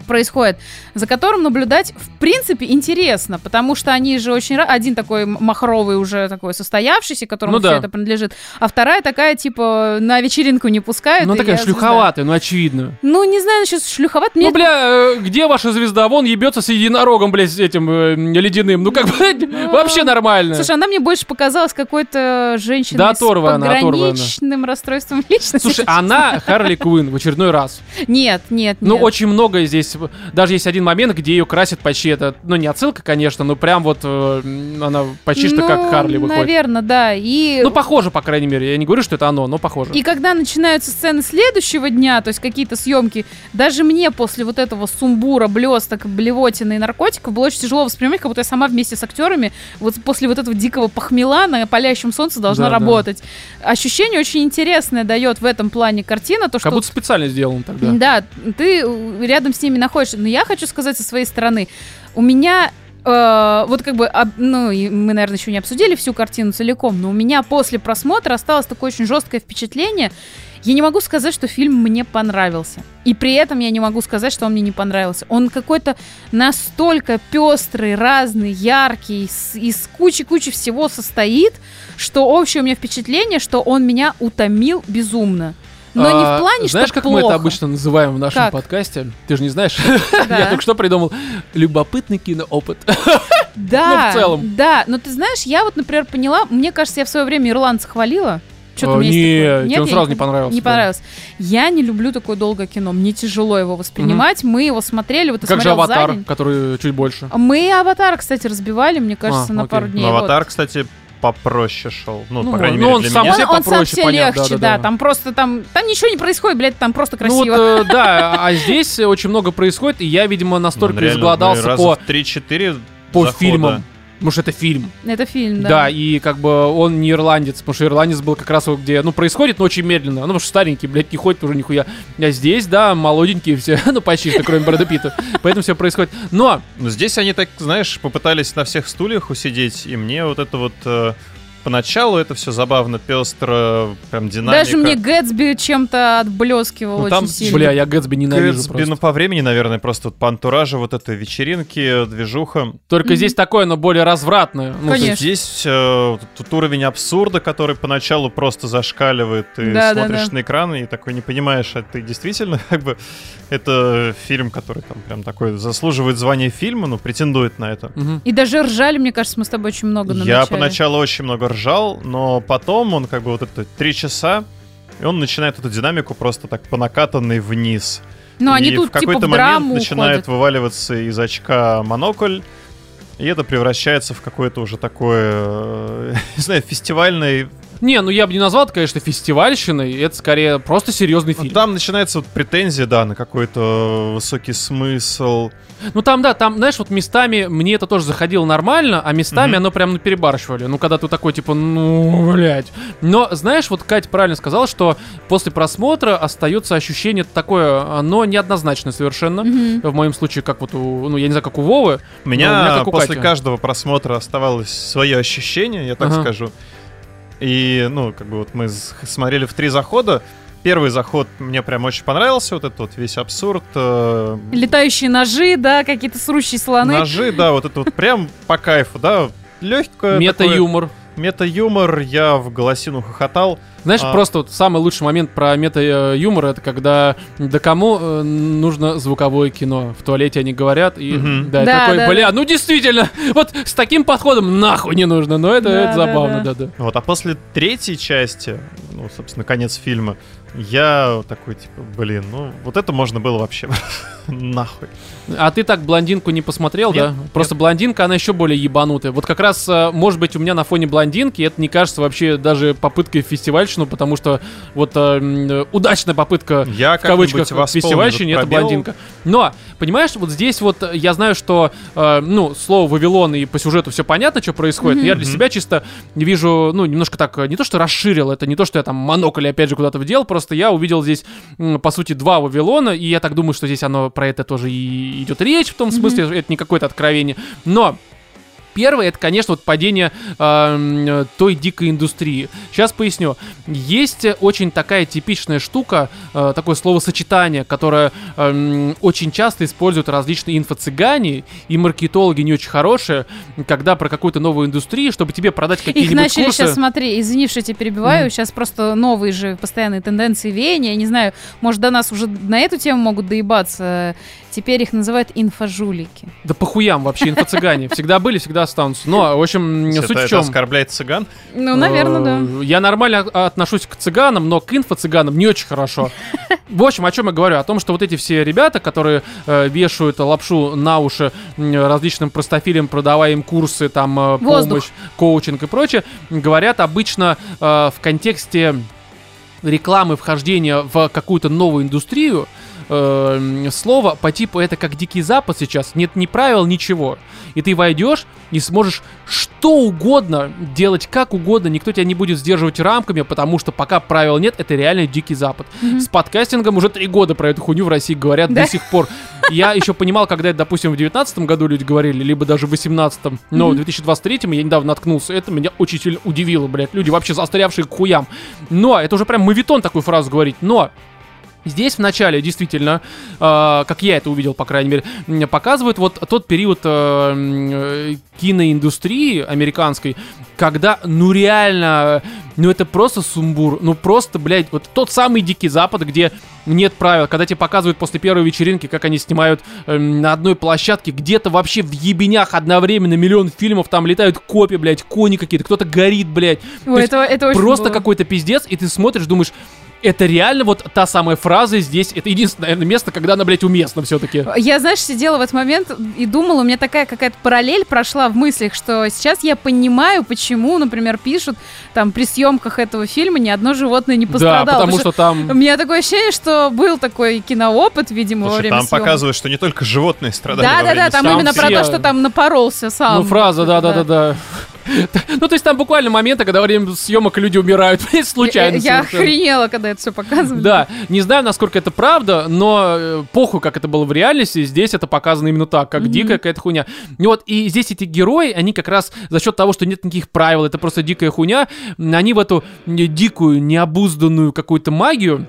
происходит, за которым наблюдать в принципе интересно, потому что они же очень... Один такой махровый уже такой состоявшийся, которому Ну все да. это принадлежит, а вторая такая, типа, на вечеринку не пускают. Ну, такая шлюховатая, ну, очевидно. Ну, не знаю насчет шлюховат. Мне Ну, бля, э, где ваша звезда? Вон ебется с единорогом, блядь, с этим э, ледяным. Ну, как бы, вообще нормально. Слушай, она мне больше показалась какой-то женщиной Да, с пограничным расстройством личности. Слушай, она Харли Квин в очередной раз. Нет, нет, Ну, нет. очень много здесь. Даже есть один момент, где ее красят почти это. Ну, не отсылка, конечно, но прям вот э, она почти что как Ну, Харли выходит. наверное, да. И... Ну, похоже, по крайней мере. Я не говорю, что это оно, но похоже. И когда начинаются сцены следующего дня, то есть какие-то съемки, даже мне после вот этого сумбура, блесток, блевотины и наркотиков было очень тяжело воспринимать, как будто я сама вместе с актерами вот после вот этого дикого похмела на палящем солнце должна Да, да. работать. Ощущение очень интересное дает в этом плане картина, то, что Как будто специально сделано тогда. Да, ты э, рядом с ними находишься. Но я хочу сказать со своей стороны, у меня э, вот как бы, ну, мы, наверное, еще не обсудили всю картину целиком, но у меня после просмотра осталось такое очень жесткое впечатление. Я не могу сказать, что фильм мне понравился. И при этом я не могу сказать, что он мне не понравился. Он какой-то настолько пестрый, разный, яркий, с- из кучи-кучи всего состоит, что общее у меня впечатление, что он меня утомил безумно. Но не А, в плане, Знаешь, что как плохо. мы это обычно называем в нашем Как? подкасте? Ты же не знаешь? Да. Я только что придумал. Любопытный киноопыт. Да, Ну, в целом. Да, но ты знаешь, я вот, например, поняла, мне кажется, я в свое время ирландца хвалила. Что-то А, не, тебе Нет, он сразу не понравился, Не да. понравилось. Я не люблю такое долгое кино, мне тяжело его воспринимать. Мы его смотрели, вот Как же аватар, который чуть больше. Мы аватар, кстати, разбивали, мне кажется, А, на окей. пару дней. Но вот. «Аватар», кстати, попроще шел. Ну, Ну, по крайней ну, мере, он для сам меня. Все Он, он сам все понятно, легче, да-да-да. да, там просто там, там ничего не происходит, блядь, там просто Ну вот, красиво. э, да, а здесь очень много происходит, и я, видимо, настолько Ну, реально, изголодался раза по, в 3-4 по захода. фильмам. Потому что это фильм. Это фильм, Да. да. и как бы он не ирландец, потому что ирландец был как раз вот где, ну, происходит, но очень медленно. Ну, потому что старенький, блядь, не ходит уже нихуя. А здесь, да, молоденькие все, ну, почти что, кроме Брэда Питта. Поэтому все происходит. Но, Ну, здесь они так, знаешь, попытались на всех стульях усидеть, и мне вот это вот... Поначалу это все забавно, пестро, прям динамика. Даже мне Гэтсби чем-то отблескивал Ну, там, очень сильно. бля, я Гэтсби ненавижу Гэтсби, просто. ну, по времени, наверное, просто вот по антуражу вот этой вечеринки, движуха. Только Мгм. здесь такое, но более развратное. Ну, Конечно. Здесь э, тут уровень абсурда, который поначалу просто зашкаливает. Ты Да, да, смотришь да. на экран и такой не понимаешь, а ты действительно как бы это фильм, который там прям такой заслуживает звания фильма, ну претендует на это. Мгм. И даже ржали, мне кажется, мы с тобой очень много на Я начале. поначалу очень много ржал, но потом он как бы вот это три часа, и он начинает эту динамику просто так по накатанной вниз. Ну, они и тут в какой-то типа в момент начинает уходят. вываливаться из очка монокль, и это превращается в какое-то уже такое, не знаю, фестивальное. Не, ну я бы не назвал это, конечно, фестивальщиной. Это скорее просто серьезный Ну, фильм. Там начинается вот претензия, да, на какой-то высокий смысл. Ну там, да, там, знаешь, вот местами мне это тоже заходило нормально, а местами Мгм. оно прям ну, перебарщивали. Ну, когда ты такой, типа, ну, блядь. Но, знаешь, вот Катя правильно сказала, что после просмотра остается ощущение такое, оно неоднозначное совершенно. Мгм. В моем случае, как вот у, ну, я не знаю, как у Вовы. У Ну, у меня меня как у после Кати. каждого просмотра оставалось свое ощущение, я так Ага. скажу. И, ну, как бы вот мы смотрели в три захода. Первый заход мне прям очень понравился, вот этот вот весь абсурд. э, Летающие ножи, да, какие-то срущие слоны. Ножи, да, вот это вот прям по кайфу, да, легкое. Мета-юмор. Мета-юмор, я в голосину хохотал. Знаешь, А. просто вот самый лучший момент про мета-юмор это когда да кому э, нужно звуковое кино. В туалете они говорят, и Мгм. да, Да, такой, да, бля, ну действительно, вот с таким подходом нахуй не нужно, но это, Да, это да, забавно, да. да-да. Вот, а после третьей части, ну, собственно, конец фильма, я такой, типа, блин, ну, вот это можно было вообще нахуй. А ты так блондинку не посмотрел, Нет, да? Просто блондинка, она еще более ебанутая. Вот как раз, э, может быть, у меня на фоне блондинки это не кажется вообще даже попыткой в фестивальщину, потому что вот э, удачная попытка Я в кавычках этот это блондинка. Но, понимаешь, вот здесь вот э, я знаю, что, э, ну, слово Вавилон и по сюжету все понятно, что происходит. Мгм. Я для себя чисто вижу, ну, немножко так, э, не то что расширил, это не то, что я там монокль опять же куда-то вдел, просто я увидел здесь, по сути, два Вавилона, и я так думаю, что здесь оно про это тоже и идет речь, в том смысле, это не какое-то откровение. Но Первое, это, конечно, вот падение э, той дикой индустрии. Сейчас поясню. Есть э, очень такая типичная штука, э, такое словосочетание, которое эм, очень часто используют различные инфо-цыгане и маркетологи не очень хорошие, когда про какую-то новую индустрию, чтобы тебе продать Их какие-нибудь начали курсы. сейчас, смотри, извини, что я тебя перебиваю, Мгм. сейчас просто новые же постоянные тенденции веяния, я не знаю, может, до нас уже на эту тему могут доебаться, теперь их называют инфожулики. Да похуям вообще, инфо-цыгане. Всегда были, всегда останутся. Но, в общем, суть в это чем. оскорбляет цыган. Ну, наверное, да. Э, Я нормально отношусь к цыганам, но к инфо-цыганам не очень хорошо. В общем, о чем я говорю? О том, что вот эти все ребята, которые э, вешают лапшу на уши различным простофилям, продавая им курсы, там, э, помощь, коучинг и прочее, говорят обычно э, в контексте рекламы вхождения в какую-то новую индустрию, э, слово по типу это как Дикий Запад сейчас, нет ни правил, ничего. И ты войдешь и сможешь что угодно делать как угодно, никто тебя не будет сдерживать рамками, потому что пока правил нет, это реально Дикий Запад. Мгм. С подкастингом уже три года про эту хуйню в России говорят Да? до сих пор. Я еще понимал, когда это, допустим, в 19 году люди говорили, либо даже в 18 но в Мгм. 2023 я недавно наткнулся, это меня очень сильно удивило, блядь. Люди вообще застрявшие к хуям. Но, это уже прям мавитон такую фразу говорить, но Здесь в начале действительно, э, как я это увидел, по крайней мере, показывают вот тот период э, э, киноиндустрии американской, когда, ну реально, ну это просто сумбур, ну просто, блядь, вот тот самый Дикий Запад, где нет правил, когда тебе показывают после первой вечеринки, как они снимают эм, на одной площадке, где-то вообще в ебенях одновременно миллион фильмов, там летают копии, блядь, кони какие-то, кто-то горит, блядь. Ой, это, это Просто какой-то пиздец, и ты смотришь, думаешь, это реально вот та самая фраза здесь, это единственное, наверное, место, когда она, блядь, уместна все-таки. Я, знаешь, сидела в этот момент и думала, у меня такая какая-то параллель прошла в мыслях, что сейчас я понимаю, почему, например, пишут там при съемках этого фильма ни одно животное не пострадало. Да, потому что там... У меня такое ощущение, что был такой киноопыт, видимо, во Слушай, время там съемок. показывают, что не только животные страдали Да, во да, да, там Там именно про все- то, что там напоролся сам. Ну, фраза, да-да-да-да. Ну, то есть там буквально моменты, когда во время съемок люди умирают, случайно. Я, охренела, когда это все показывали. Да, не знаю, насколько это правда, но э, похуй, как это было в реальности, здесь это показано именно так, как дикая какая-то хуйня. Ну вот, и здесь эти герои, они как раз за счет того, что нет никаких правил, это просто дикая хуйня, они в эту дикую, необузданную какую-то магию,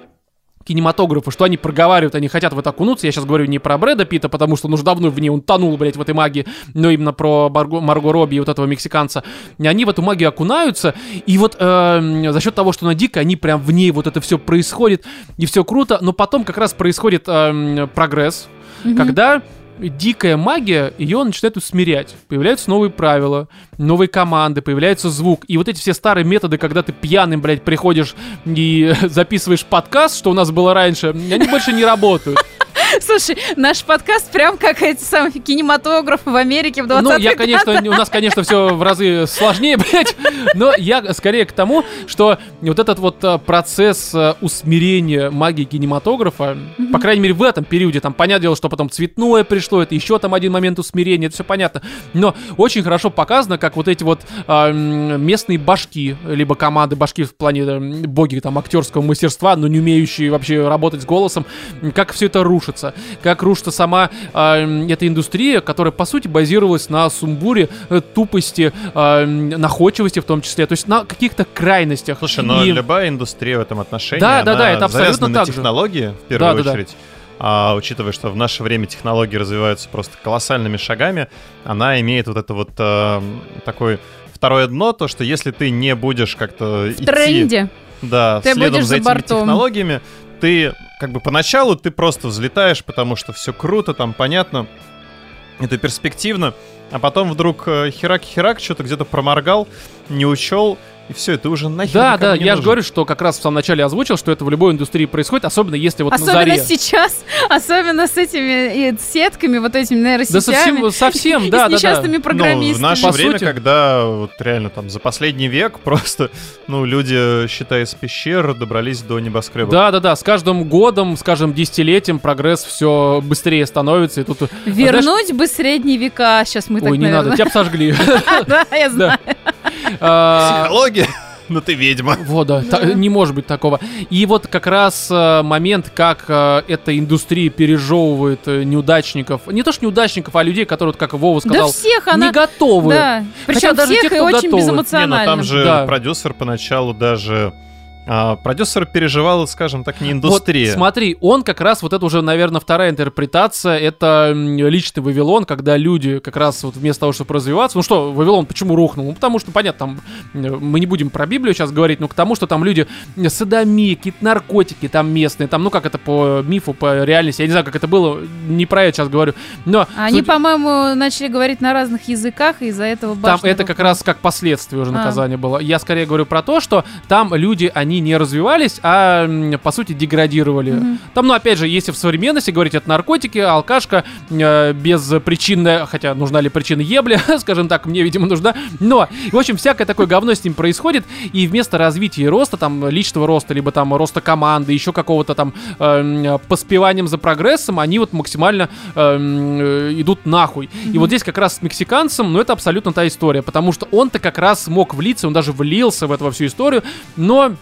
кинематографа, что они проговаривают, они хотят в это окунуться. Я сейчас говорю не про Брэда Питта, потому что он уже давно в ней, он тонул, блядь, в этой магии, но именно про Марго, Марго Робби и вот этого мексиканца. И они в эту магию окунаются, и вот эм, за счет того, что она дикая, они прям в ней вот это все происходит, и все круто, но потом как раз происходит эм, прогресс, Мгм. когда дикая магия, ее начинает усмирять. Появляются новые правила, новые команды, появляется звук. И вот эти все старые методы, когда ты пьяным, блядь, приходишь и записываешь подкаст, что у нас было раньше, они больше не работают. Слушай, наш подкаст прям как эти самые кинематографы в Америке в 20 Ну, я, конечно, у нас, конечно, все в разы сложнее, блядь, но я скорее к тому, что вот этот вот а, процесс а, усмирения магии кинематографа, по крайней мере, в этом периоде, там, понятное дело, что потом цветное пришло, это еще там один момент усмирения, это все понятно, но очень хорошо показано, как вот эти вот м, местные башки, либо команды башки в плане м, боги там актерского мастерства, но не умеющие вообще работать с голосом, как все это рушится, как рушится сама м, эта индустрия, которая по сути базировалась на сумбуре, э, тупости, м, находчивости в том числе, то есть на каких-то крайностях. Слушай, но И- любая индустрия в этом отношении, Да, да, да, это абсолютно так на же. технологии, в первую Да, да, да. А учитывая, что в наше время технологии развиваются просто колоссальными шагами, она имеет вот это вот э, такое второе дно, то, что если ты не будешь как-то идти тренде. да, Ты следом будешь за за этими бортом. технологиями, ты как бы поначалу ты просто взлетаешь, потому что все круто, там понятно, это перспективно, а потом вдруг э, херак-херак, что-то где-то проморгал, не учел, и все, это уже нахер Да, да, не я же говорю, что как раз в самом начале озвучил, что это в любой индустрии происходит, особенно если вот на Особенно заре. сейчас, особенно с этими и сетками, вот этими Да нейросетями. совсем, совсем, и да, с да, да. несчастными программистами. Ну, в наше По время, сути. когда вот реально там за последний век просто, ну, люди, считая из пещер, добрались до небоскреба. Да, да, да. С каждым годом, с каждым десятилетием прогресс все быстрее становится. И тут. э, Вернуть бы средние века, сейчас мы знаешь, Ой, так, не надо, наверное. тебя бы сожгли. Да, я знаю. А, Психология? Ну ты ведьма. Вот, да, та- не может быть такого. И вот как раз э, момент, как э, эта индустрия пережевывает э, неудачников. Не то что неудачников, а людей, которые, вот, как Вова Да сказал, всех не она... готовы. Да, причем даже всех те, и кто очень готовы. Не, Не, ну безэмоционально. там же Да. продюсер поначалу даже... а, продюсер переживал, скажем так, не Вот индустрия. смотри, он как раз, вот это уже, наверное, вторая интерпретация, это личный Вавилон, когда люди как раз вот вместо того, чтобы развиваться, ну что, Вавилон почему рухнул? Ну потому что, понятно, там, мы не будем про Библию сейчас говорить, но к тому, что там люди садомии, какие-то наркотики там местные, там, ну как это по мифу, по реальности, я не знаю, как это было, не про это сейчас говорю, но... Они, суть- по-моему, начали говорить на разных языках, и из-за этого Там это как рухнула. раз как последствие уже А. наказание было. Я скорее говорю про то, что там люди, они не развивались, а по сути деградировали. Мгм. Там, ну, опять же, если в современности говорить, это наркотики, алкашка, э, безпричинная, хотя нужна ли причина ебля, скажем так, мне, видимо, нужна, но, в общем, всякое такое говно с ним происходит, и вместо развития и роста, там, личного роста, либо там роста команды, еще какого-то там э, поспеванием за прогрессом, они вот максимально э, э, идут нахуй. И вот здесь как раз с мексиканцем, ну, это абсолютно та история, потому что он-то как раз смог влиться, он даже влился в эту всю историю, но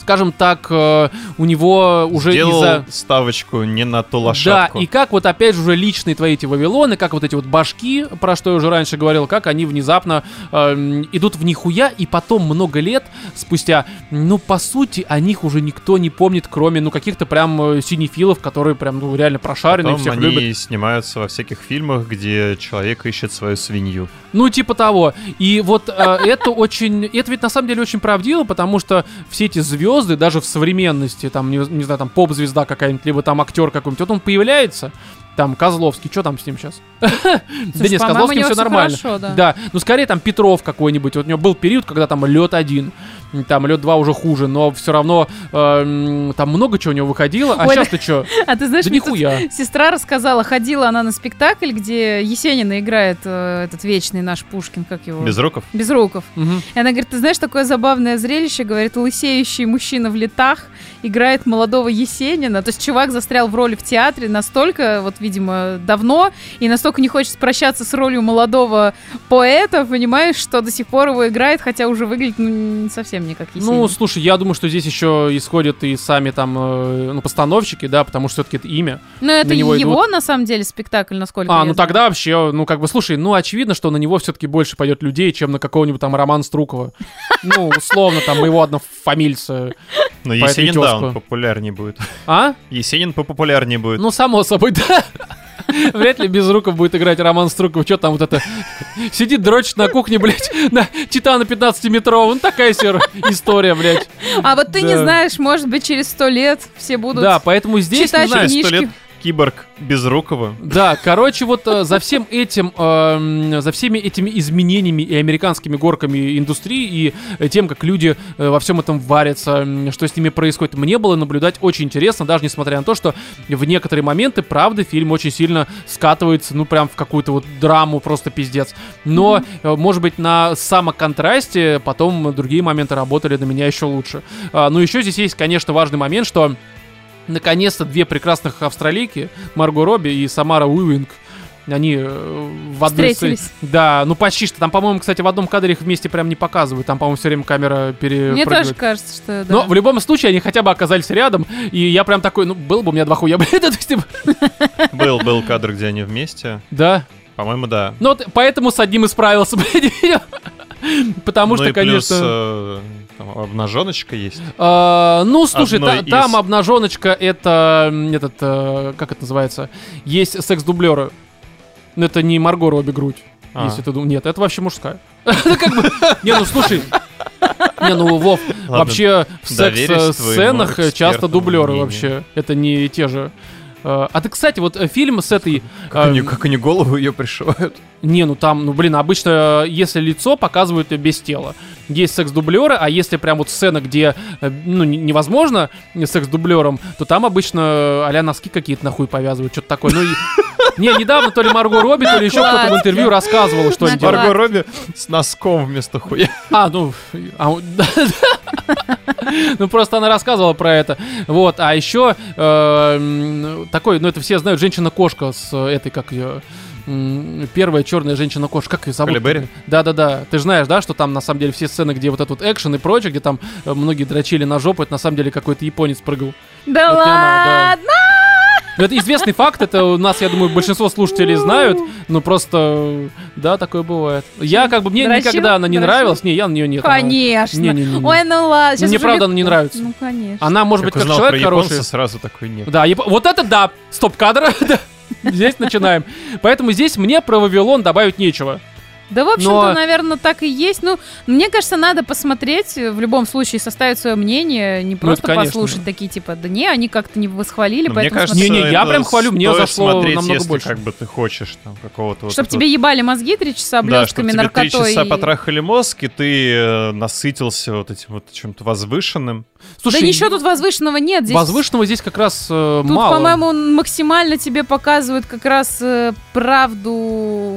скажем так, э, у него уже Сделал из-за... ставочку не на ту Да, лошадку. и как вот опять же уже личные твои эти Вавилоны, как вот эти вот башки, про что я уже раньше говорил, как они внезапно эм, идут в нихуя, и потом много лет спустя, ну, по сути, о них уже никто не помнит, кроме, ну, каких-то прям э, синефилов, которые прям, ну, реально прошаренные, Потом всех они любят. снимаются во всяких фильмах, где человек ищет свою свинью. Ну, типа того. И вот э, это очень... Это ведь на самом деле очень правдиво, потому что все эти звезды, даже в современности, там, не, не знаю, там, поп-звезда какая-нибудь, либо там актер какой-нибудь, вот он появляется, Там Козловский, что там с ним сейчас? Да нет, с Козловским все нормально. Да, ну скорее там Петров какой-нибудь. Вот у него был период, когда там лед один, там лед два уже хуже, но все равно э, там много чего у него выходило. А сейчас ты что? А ты знаешь, Да нихуя. сестра рассказала, ходила она на спектакль, где Есенина играет э, этот вечный наш Пушкин, как его? Безруков? Безруков. Мгм. И она говорит, ты знаешь, такое забавное зрелище, говорит, лысеющий мужчина в летах играет молодого Есенина. То есть чувак застрял в роли в театре настолько, вот, видимо, давно, и настолько не хочет прощаться с ролью молодого поэта, понимаешь, что до сих пор его играет, хотя уже выглядит ну, не совсем не как Есенин. Ну, слушай, я думаю, что здесь еще исходят и сами там, э, ну, постановщики, да, потому что все-таки это имя. Но это на него его, на самом деле, спектакль, насколько А, я ну знаю. тогда вообще, ну, как бы, слушай, ну, очевидно, что на него все-таки больше пойдет людей, чем на какого-нибудь там Романа Струкова. Ну, условно, там, моего однофамильца. Но Есенин, да, он популярнее будет. А? Есенин популярнее будет. Ну, само собой, да. Вряд ли без руков будет играть Роман Струков. Что там вот это? Сидит, дрочит на кухне, блядь, на Титана 15-метрового. Ну, такая себе история, блядь. А вот ты не Да. знаешь, может быть, через сто лет все будут... Да, поэтому здесь, читать не знаю, книжки. Сто лет киборг Безрукова. Да, короче, вот э, за всем этим, эм, за всеми этими изменениями и американскими горками индустрии и э, тем, как люди э, во всем этом варятся, что с ними происходит, мне было наблюдать очень интересно, даже несмотря на то, что в некоторые моменты, правда, фильм очень сильно скатывается, ну, прям в какую-то вот драму, просто пиздец. Но, может быть, на самоконтрасте потом другие моменты работали на меня еще лучше. А, ну, еще здесь есть, конечно, важный момент, что наконец-то две прекрасных австралийки, Марго Робби и Самара Уивинг, они э, в одной Встретились. Да, ну почти что. Там, по-моему, кстати, в одном кадре их вместе прям не показывают. Там, по-моему, все время камера Мне перепрыгивает. тоже кажется, что да. Но в любом случае они хотя бы оказались рядом, и я прям такой, ну, был бы у меня два хуя, блядь, то есть, типа, Был, был кадр, где они вместе. да. По-моему, да. Ну, вот поэтому с одним и справился, блядь. Потому ну что, и плюс конечно... э, там обнаженочка есть. А, ну, слушай, та- из. там обнаженочка это этот, э, как это называется? Есть секс-дублеры. Но это не Марго Робби грудь. А. Если ты думаешь. Нет, это вообще мужская. Бы. Не, ну слушай. Не, ну, Вов, Ладно, вообще в секс-сценах часто дублеры мнению. вообще. Это не те же. Э, А ты, кстати, вот э, фильм с этой... Как они, эм, как они голову ее пришивают. не, ну там, ну блин, обычно, э, если лицо показывают без тела. Есть секс-дублеры, а если прям вот сцена, где, э, ну, не- невозможно секс-дублером, то там обычно а носки какие-то нахуй повязывают, что-то такое. Ну, и- не, недавно то ли Марго Робби, то ли еще кто-то в интервью рассказывал, что они Накладки. делают. Марго Робби с носком вместо хуя. А, ну, а, ну просто она рассказывала про это. Вот, а еще э, такой, ну это все знают, женщина-кошка с этой, как ее, первая черная женщина-кошка, как ее зовут? Холли? Да-да-да, ты же знаешь, да, что там на самом деле все сцены, где вот этот вот экшен и прочее, где там э, многие дрочили на жопу, это на самом деле какой-то японец прыгал. Да Вот не она, да. ладно! Это известный факт, это у нас, я думаю, большинство слушателей знают, но просто, да, такое бывает. Я как бы, мне Дрочил? никогда она не Дрочил? нравилась, не, я на нее нет. она- Конечно. Не-не-не. Ой, ну ладно. щас Мне правда лет- она не нравится. Ну, конечно. Она может быть Как как узнал про человек японца, хороший. сразу такой нет. Да, яп- вот это да, стоп-кадр. Здесь начинаем. Поэтому здесь мне про Вавилон добавить нечего. Да, в общем-то, Но- наверное, так и есть. Ну, мне кажется, надо посмотреть, в любом случае составить свое мнение, не просто Ну, конечно, послушать да. такие, типа, да не, они как-то не восхвалили, Но мне поэтому кажется, смотри. Не-не, я прям хвалю, мне зашло смотреть, намного если больше. как бы ты хочешь там какого-то вот Чтоб этого- тебе ебали мозги три часа Да, чтобы блестками, тебе три наркотой. часа и- потрахали мозг, и ты э, насытился вот этим вот чем-то возвышенным. Слушай, да ничего тут возвышенного нет. Здесь возвышенного здесь как раз э, Тут, мало. по-моему, максимально тебе показывают как раз э, правду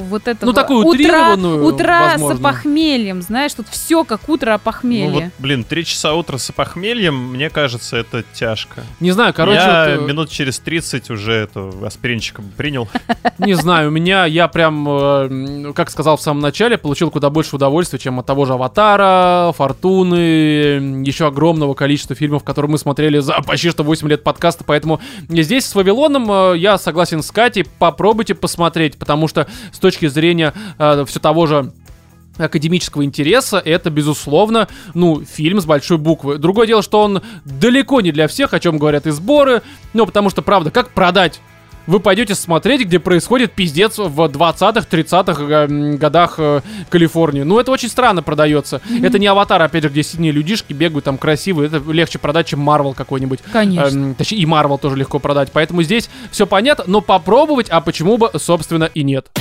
вот этого Ну, такую утра, утрированную, утра возможно. с похмельем, знаешь, тут все как утро о Ну вот, похмелье. блин, три часа утра с похмельем, мне кажется, это тяжко. Не знаю, короче, я вот, э, минут через 30 уже это аспиринчиком принял. не знаю, у меня, я прям, э, как сказал в самом начале, получил куда больше удовольствия, чем от того же Аватара, Фортуны, еще огромного количества фильмов, которые мы смотрели за почти что 8 лет подкаста, поэтому здесь с Вавилоном э, я согласен с Катей, попробуйте посмотреть, потому что с точки зрения все того же академического интереса, это, безусловно, ну, фильм с большой буквы. Другое дело, что он далеко не для всех, о чем говорят и сборы, ну, потому что, правда, как продать вы пойдете смотреть, где происходит пиздец в 20-х, 30-х э, годах э, Калифорнии. Ну, это очень странно продается. Это не аватар, опять же, где синие людишки бегают там красивые. Это легче продать, чем Марвел какой-нибудь. Конечно. Эм, точнее, и Марвел тоже легко продать. Поэтому здесь все понятно, но попробовать, а почему бы, собственно, и нет.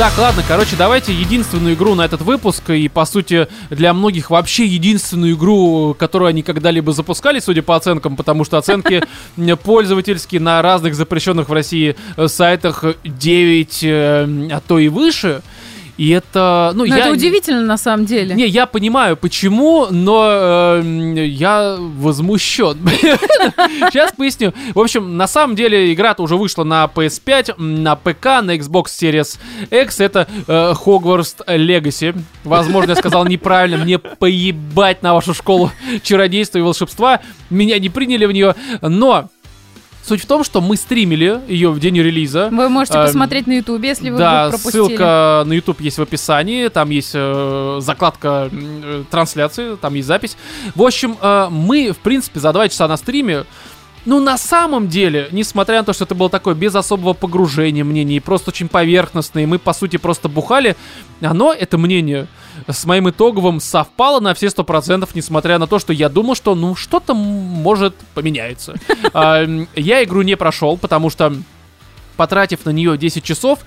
Так, ладно, короче, давайте единственную игру на этот выпуск, и, по сути, для многих вообще единственную игру, которую они когда-либо запускали, судя по оценкам, потому что оценки пользовательские на разных запрещенных в России сайтах 9, э, а то и выше. И это, ну, Но я... это удивительно на самом деле. Не, я понимаю, почему, но э, я возмущен. Сейчас поясню. В общем, на самом деле игра-то уже вышла на PS5, м, на ПК, на Xbox Series X. Это э, Hogwarts Legacy. Возможно, я сказал неправильно. Мне поебать на вашу школу чародейства и волшебства. Меня не приняли в нее. Но суть в том, что мы стримили ее в день релиза. Вы можете Эм, посмотреть на Ютубе, если вы Да, вдруг пропустили. ссылка на YouTube есть в описании, там есть э, закладка э, трансляции, там есть запись. В общем, э, мы, в принципе, за два часа на стриме ну, на самом деле, несмотря на то, что это было такое без особого погружения мнений, просто очень поверхностное, и мы, по сути, просто бухали, оно, это мнение, с моим итоговым совпало на все сто процентов, несмотря на то, что я думал, что, ну, что-то может поменяется. Я игру не прошел, потому что, потратив на нее 10 часов,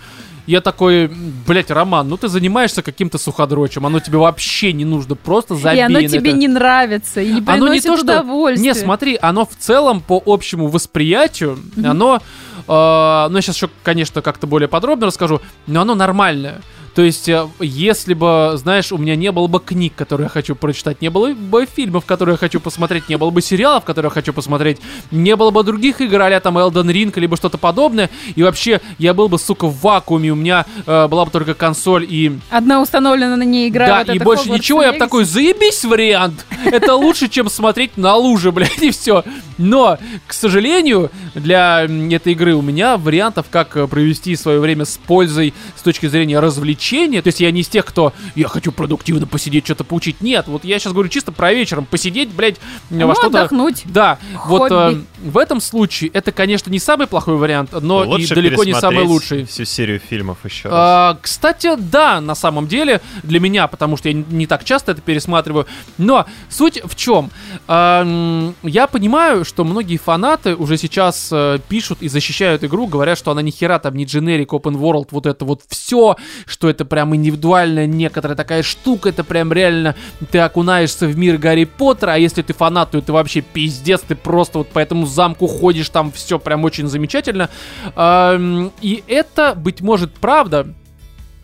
я такой, блять, Роман, ну ты занимаешься каким-то суходрочем, оно тебе вообще не нужно, просто забей И оно тебе это. не нравится, и не приносит Оно не то, что... удовольствия. Не, смотри, оно в целом по общему восприятию, оно... э, ну, я сейчас еще, конечно, как-то более подробно расскажу, но оно нормальное. То есть, э, если бы, знаешь, у меня не было бы книг, которые я хочу прочитать, не было бы фильмов, которые я хочу посмотреть, не было бы сериалов, которые я хочу посмотреть, не было бы других игр, а там Elden Ring, либо что-то подобное, и вообще я был бы, сука, в вакууме, у меня э, была бы только консоль и Одна установлена на ней игра. да, вот и больше Hogwarts ничего, я бы Legacy. такой, заебись вариант. Это лучше, чем смотреть на луже, блядь, и все. Но, к сожалению, для этой игры у меня вариантов, как э, провести свое время с пользой с точки зрения развлечения. То есть я не из тех, кто я хочу продуктивно посидеть, что-то поучить. Нет, вот я сейчас говорю чисто про вечером. Посидеть, блядь, Ну, во что-то... отдохнуть. Да, вот Хобби. э, в этом случае это, конечно, не самый плохой вариант, но и Лучше далеко не самый лучший. Всю серию фильмов еще раз. А, кстати, да, на самом деле, для меня, потому что я не- так часто это пересматриваю. Но суть в чем? А, я понимаю, что многие фанаты уже сейчас э, пишут и защищают игру, говорят, что она ни хера там не generic, open world, вот это вот все, что это прям индивидуальная некоторая такая штука, это прям реально ты окунаешься в мир Гарри Поттера, а если ты фанат, то это вообще пиздец, ты просто вот по этому замку ходишь, там все прям очень замечательно. И это, быть может, правда,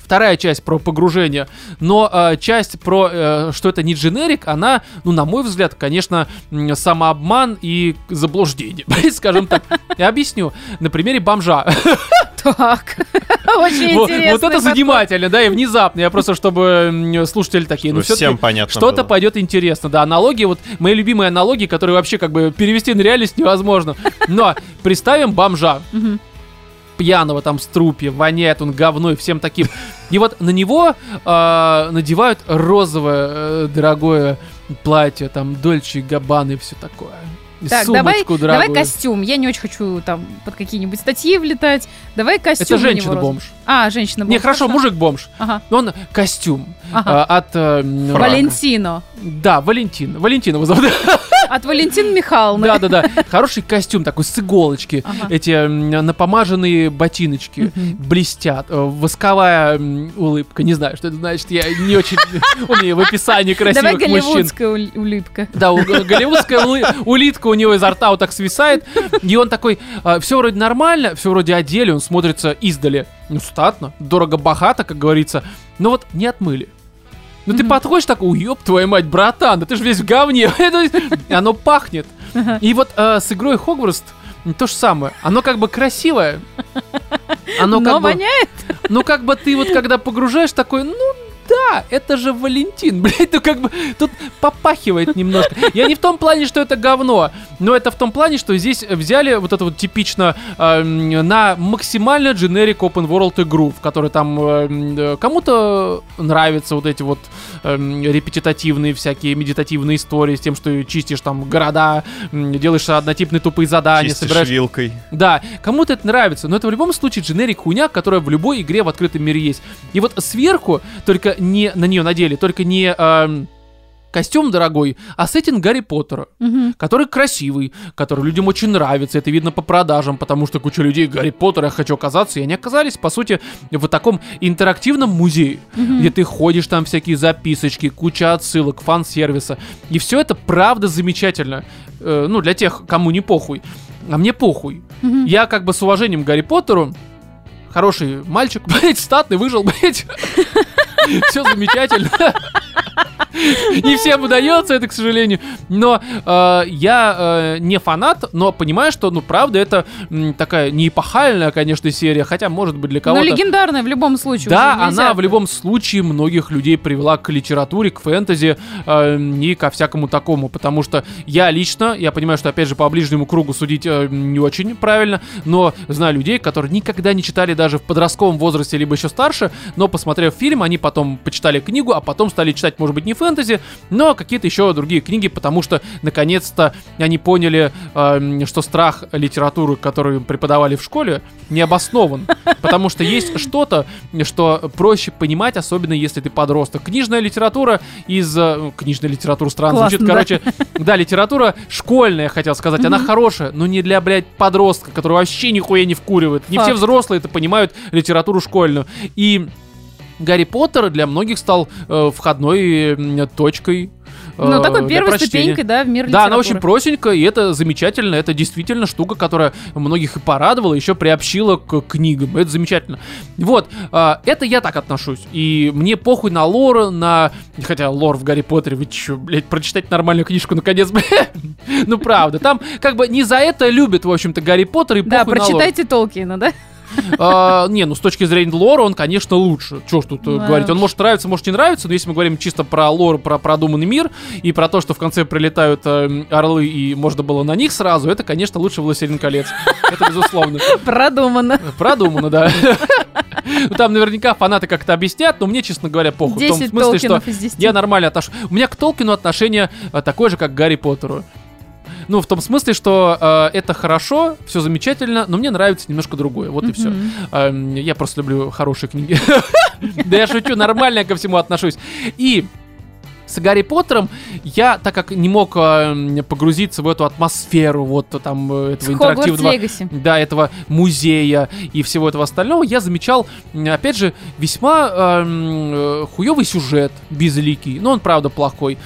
вторая часть про погружение, но э, часть про э, что это не дженерик, она, ну, на мой взгляд, конечно, самообман и заблуждение, скажем так. Я объясню на примере бомжа. Так. Очень Вот интересно. вот это занимательно, да, и внезапно. Я просто, чтобы слушатели такие, ну, всем понятно что-то пойдет интересно. Да, аналогии, вот мои любимые аналогии, которые вообще как бы перевести на реальность невозможно. Но представим бомжа. Пьяного там с трупе, воняет он говной, всем таким. И вот на него а, надевают розовое э, дорогое платье, там Дольче Габбаны и все такое. И Так, давай, давай костюм. Я не очень хочу там под какие-нибудь статьи влетать. Давай костюм. Это женщина-бомж. А, женщина-бомж. Не, хорошо, мужик-бомж. Ага. Но он костюм Ага. а, от... э. Валентино. Да, Валентин. Валентина его зовут. От Валентины Михайловны. Да, да, да. Хороший костюм такой с иголочки. Ага. Эти напомаженные ботиночки блестят. Э, Восковая улыбка. Не знаю, что это значит. Я не очень умею в описании Давай красивых мужчин. голливудская ули- улыбка. Да, голливудская ули- улитка у него изо рта вот так свисает. И он такой, все вроде нормально, все вроде одели, он смотрится издали. Ну, статно, дорого-богато, как говорится. Но вот не отмыли. Ну ты подходишь такой, уеб твою мать, братан, да ты же весь в говне. И Оно пахнет. И вот э, с игрой Хогвартс то же самое. Оно как бы красивое. Оно Но как бы... воняет. Ну, как бы ты вот когда погружаешь такой, ну да, это же Валентин, блядь, ну как бы тут попахивает немножко. Я не в том плане, что это говно, но это в том плане, что здесь взяли вот это вот типично э, на максимально generic open world игру, в которой там э, кому-то нравятся вот эти вот э, репетитативные всякие медитативные истории с тем, что чистишь там города, делаешь однотипные тупые задания, Чистишь собираешь вилкой. да, кому-то это нравится, но это в любом случае дженерик хуйня, которая в любой игре в открытом мире есть. И вот сверху, только не на нее надели, только не эм, костюм дорогой, а сеттинг Гарри Поттера, Мгм. который красивый, который людям очень нравится, это видно по продажам, потому что куча людей Гарри Поттера я хочу оказаться, и они оказались, по сути, в таком интерактивном музее, где ты ходишь, там всякие записочки, куча отсылок, фан-сервиса, и все это правда замечательно, Э, ну, для тех, кому не похуй, а мне похуй. Мгм. Я как бы с уважением к Гарри Поттеру, хороший мальчик, блядь, статный, выжил, блядь. Все замечательно. Не всем удается это, к сожалению. Но э, я э, не фанат, но понимаю, что, ну, правда, это м, такая не эпохальная, конечно, серия, хотя, может быть, для кого-то... легендарная в любом случае. Да, она в любом случае многих людей привела к литературе, к фэнтези э, и ко всякому такому, потому что я лично, я понимаю, что опять же по ближнему кругу судить э, не очень правильно, но знаю людей, которые никогда не читали даже в подростковом возрасте, либо еще старше, но посмотрев фильм, они потом почитали книгу, а потом стали читать, может быть, не фэнтези, но какие-то еще другие книги, потому что наконец-то они поняли, э, что страх литературы, которую им преподавали в школе, не обоснован, потому что есть что-то, что проще понимать, особенно если ты подросток. Книжная литература из... э, Книжная литература странно Классно, звучит, да. короче. Да, литература школьная, хотел сказать. Она хорошая, но не для, блядь, подростка, который вообще нихуя не вкуривает. Не все взрослые это понимают литературу школьную. И Гарри Поттер для многих стал э, входной точкой. э, Ну, такой первой ступенькой, да, в мир Да, она очень простенькая, и это замечательно. Это действительно штука, которая многих и порадовала, еще приобщила к книгам. Это замечательно. Вот, а, это я так отношусь. И мне похуй на лор, на... Хотя лор в Гарри Поттере, вы чё, блядь, прочитать нормальную книжку наконец, блядь. Ну, правда. Там как бы не за это любит, в общем-то, Гарри Поттер и Да, похуй лор. прочитайте Толкина, да? А, не, ну с точки зрения лора он, конечно, лучше. Чё ж тут э, Да говорить? Он может нравиться, может не нравиться, но если мы говорим чисто про лор, про продуманный мир и про то, что в конце прилетают э, орлы и можно было на них сразу, это, конечно, лучше «Властелин колец». Это безусловно. Продумано. Продумано, да. Ну, Там наверняка фанаты как-то объяснят, но мне, честно говоря, похуй. В том 10 смысле, что 10. я нормально отношусь. У меня к Толкину отношение э, такое же, как к Гарри Поттеру. Ну, в том смысле, что э, это хорошо, все замечательно, но мне нравится немножко другое. Вот и все. Мгм. я просто люблю хорошие книги. Да я шучу, нормально ко всему отношусь. И с Гарри Поттером я, так как не мог э, погрузиться в эту атмосферу вот там э, этого интерактивного да, этого музея и всего этого остального, я замечал, опять же, весьма эм, э, хуёвый сюжет, безликий. Ну, он, правда, плохой.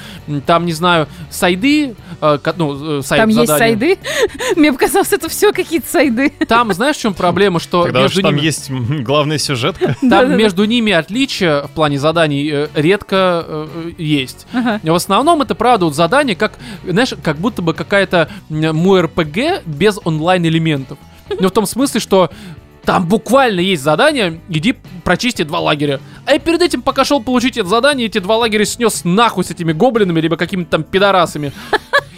Там, не знаю, сайды, э, ко- ну, э, сайт Там есть задания. сайды. Мне показалось, это все какие-то сайды. Там, знаешь, в чем проблема, что Тогда между там ними... есть главная сюжетка. Там между ними отличия в плане заданий э, редко э, есть. Ага. В основном это правда вот задание, как, знаешь, как будто бы какая-то м, мой РПГ без онлайн-элементов. Но в том смысле, что там буквально есть задание, иди прочисти два лагеря. А я перед этим, пока шел получить это задание, эти два лагеря снес нахуй с этими гоблинами, либо какими-то там пидорасами.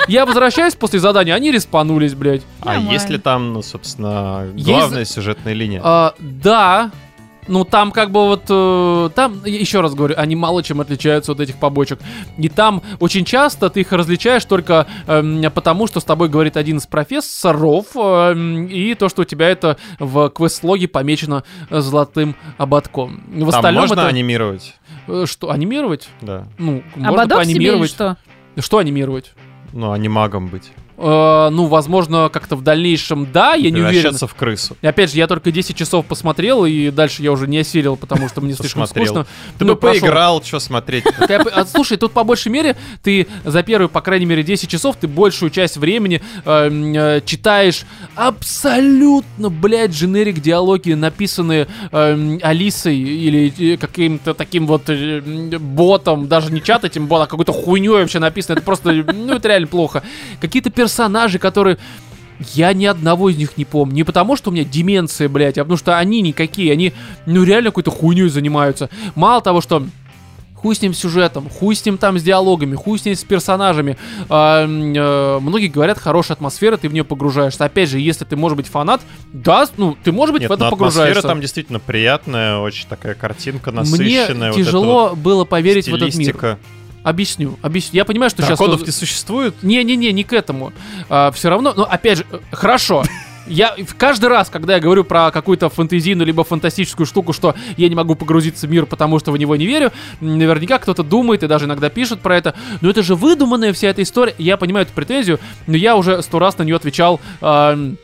Я возвращаюсь после задания, они респанулись, блядь. А Нормально. есть ли там, ну, собственно, Есть главная сюжетная линия? А, да. Ну, там как бы вот... э, там, еще раз говорю, они мало чем отличаются от этих побочек. И там очень часто ты их различаешь только эм, потому, что с тобой говорит один из профессоров, эм, и то, что у тебя это в квест-логе помечено э, золотым ободком. В Там остальном можно это... анимировать? э, Что, анимировать? Да. Ну, можно Ободок поанимировать. что? Что анимировать? Ну, анимагом быть. Э, ну, возможно, как-то в дальнейшем, да, я не уверен. В крысу. И опять же, я только 10 часов посмотрел, и дальше я уже не осилил, потому что мне слишком скучно. Ты Ну, бы поиграл, что смотреть? А, Слушай, тут по большей мере ты за первые, по крайней мере, 10 часов ты большую часть времени э, э, читаешь абсолютно, блядь, дженерик диалоги, написанные э, Алисой или каким-то таким вот ботом, даже не чат этим ботом, а какой-то хуйней вообще написано. Это просто, ну, это реально плохо. Какие-то персонажи, которые я ни одного из них не помню. Не потому, что у меня деменция, блядь, а потому что они никакие. Они, ну, реально какой-то хуйней занимаются. Мало того, что Хуй с ним сюжетом, хуй с ним там с диалогами, хуй с ним с персонажами. М, э, многие говорят, хорошая атмосфера, ты в нее погружаешься. Опять же, если ты можешь быть фанат, да, ну, ты, может быть, Нет, в это атмосфера погружаешься. там действительно приятная, очень такая картинка Мне насыщенная. вот эта тяжело вот было поверить в этот мир. Объясню, объясню. Я понимаю, что Драконов сейчас... не существует? Не-не-не, не к этому. все равно, но опять же, э, хорошо. Я каждый раз, когда я говорю про какую-то фантазийную либо фантастическую штуку, что я не могу погрузиться в мир, потому что в него не верю, наверняка кто-то думает и даже иногда пишет про это. Но это же выдуманная вся эта история. Я понимаю эту претензию, но я уже сто раз на нее отвечал. ам,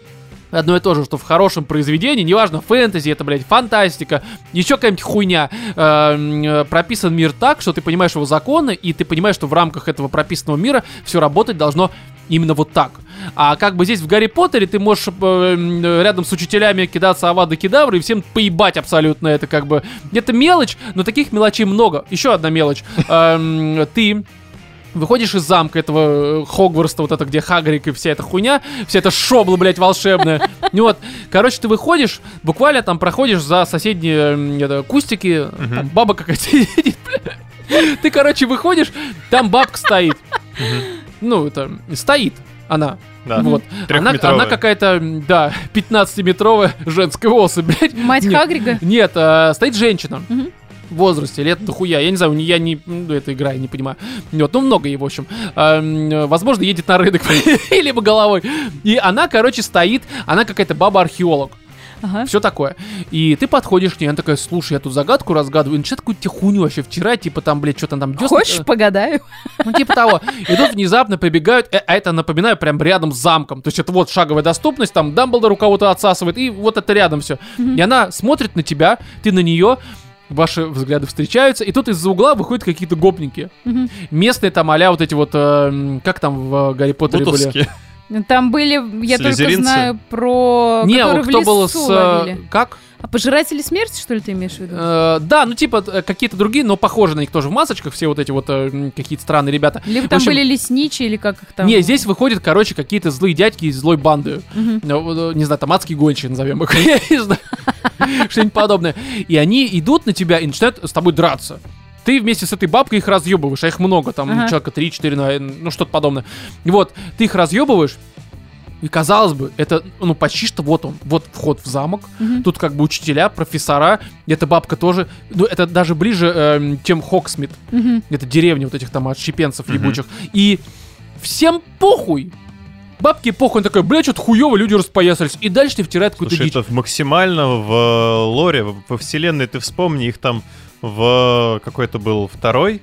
Одно и то же, что в хорошем произведении, неважно, фэнтези, это, блядь, фантастика, еще какая-нибудь хуйня, э, м, э, прописан мир так, что ты понимаешь его законы, и ты понимаешь, что в рамках этого прописанного мира все работать должно именно вот так. А как бы здесь в Гарри Поттере ты можешь э, м, рядом с учителями кидаться авада кедавры и всем поебать абсолютно это как бы. Это мелочь, но таких мелочей много. Еще одна мелочь. Эм, Ты Выходишь из замка этого э, Хогвартса, вот это, где Хагрик и вся эта хуйня, вся эта шобла, блядь, волшебная. Ну вот, короче, ты выходишь, буквально там проходишь за соседние это, кустики, там баба какая-то сидит. Ты, короче, выходишь, там бабка стоит. Ну, это, стоит она. Да. Вот. Она, Трехметровая. она какая-то, да, 15-метровая женская особь, блядь. Мать Нет. Хагрига. Нет, а, стоит женщина. Мгм. Возрасте, лет дохуя. Я не знаю, я не... Ну, это игра, я не понимаю. Вот, ну, много ей, в общем. М, возможно, едет на рынок, либо головой. И она, короче, стоит, она какая-то баба-археолог. Ага. Все такое. И ты подходишь к ней, она такая, слушай, я тут загадку разгадываю. И начинает какую-то тебе хуйню вообще втирать, типа там, блядь, что-то там дёсна- Хочешь, погадаю? ну, типа того. И тут внезапно побегают, э, а это, напоминаю, прям рядом с замком. То есть это вот шаговая доступность, там Дамблдор у кого-то отсасывает, и вот это рядом все. И она смотрит на тебя, ты на нее, ваши взгляды встречаются, и тут из-за угла выходят какие-то гопники. Мгм. Местные там а вот эти вот, э, как там в э, Гарри Поттере были? Там были, я только знаю про... Не, которые в кто был лесу с... э, ловили. Как? А пожиратели смерти, что ли, ты имеешь в виду? Э, да, ну типа э, какие-то другие, но похожие на них тоже в масочках, все вот эти вот э, какие-то странные ребята. Либо в там общем- были лесничие, или как их там? Не, здесь выходят, короче, какие-то злые дядьки из злой банды. Э, не знаю, там адские гончие назовем их, что-нибудь подобное. И они идут на тебя и начинают с тобой драться. Ты вместе с этой бабкой их разъебываешь, а их много, там Ага. человека 3-4, наверное, ну что-то подобное. И вот, ты их разъебываешь, и казалось бы, это, ну, почти что вот он, вот вход в замок, Мгм. тут как бы учителя, профессора, эта бабка тоже, ну, это даже ближе, эм, чем Хоксмит, Мгм. это деревня вот этих там отщепенцев Мгм. ебучих. И всем похуй. Бабки похуй, он такой, бля, что-то хуево, люди распоясались. И дальше ты втирает какую-то Слушай, дичь. это максимально в э, лоре, во вселенной, ты вспомни, их там в какой-то был второй,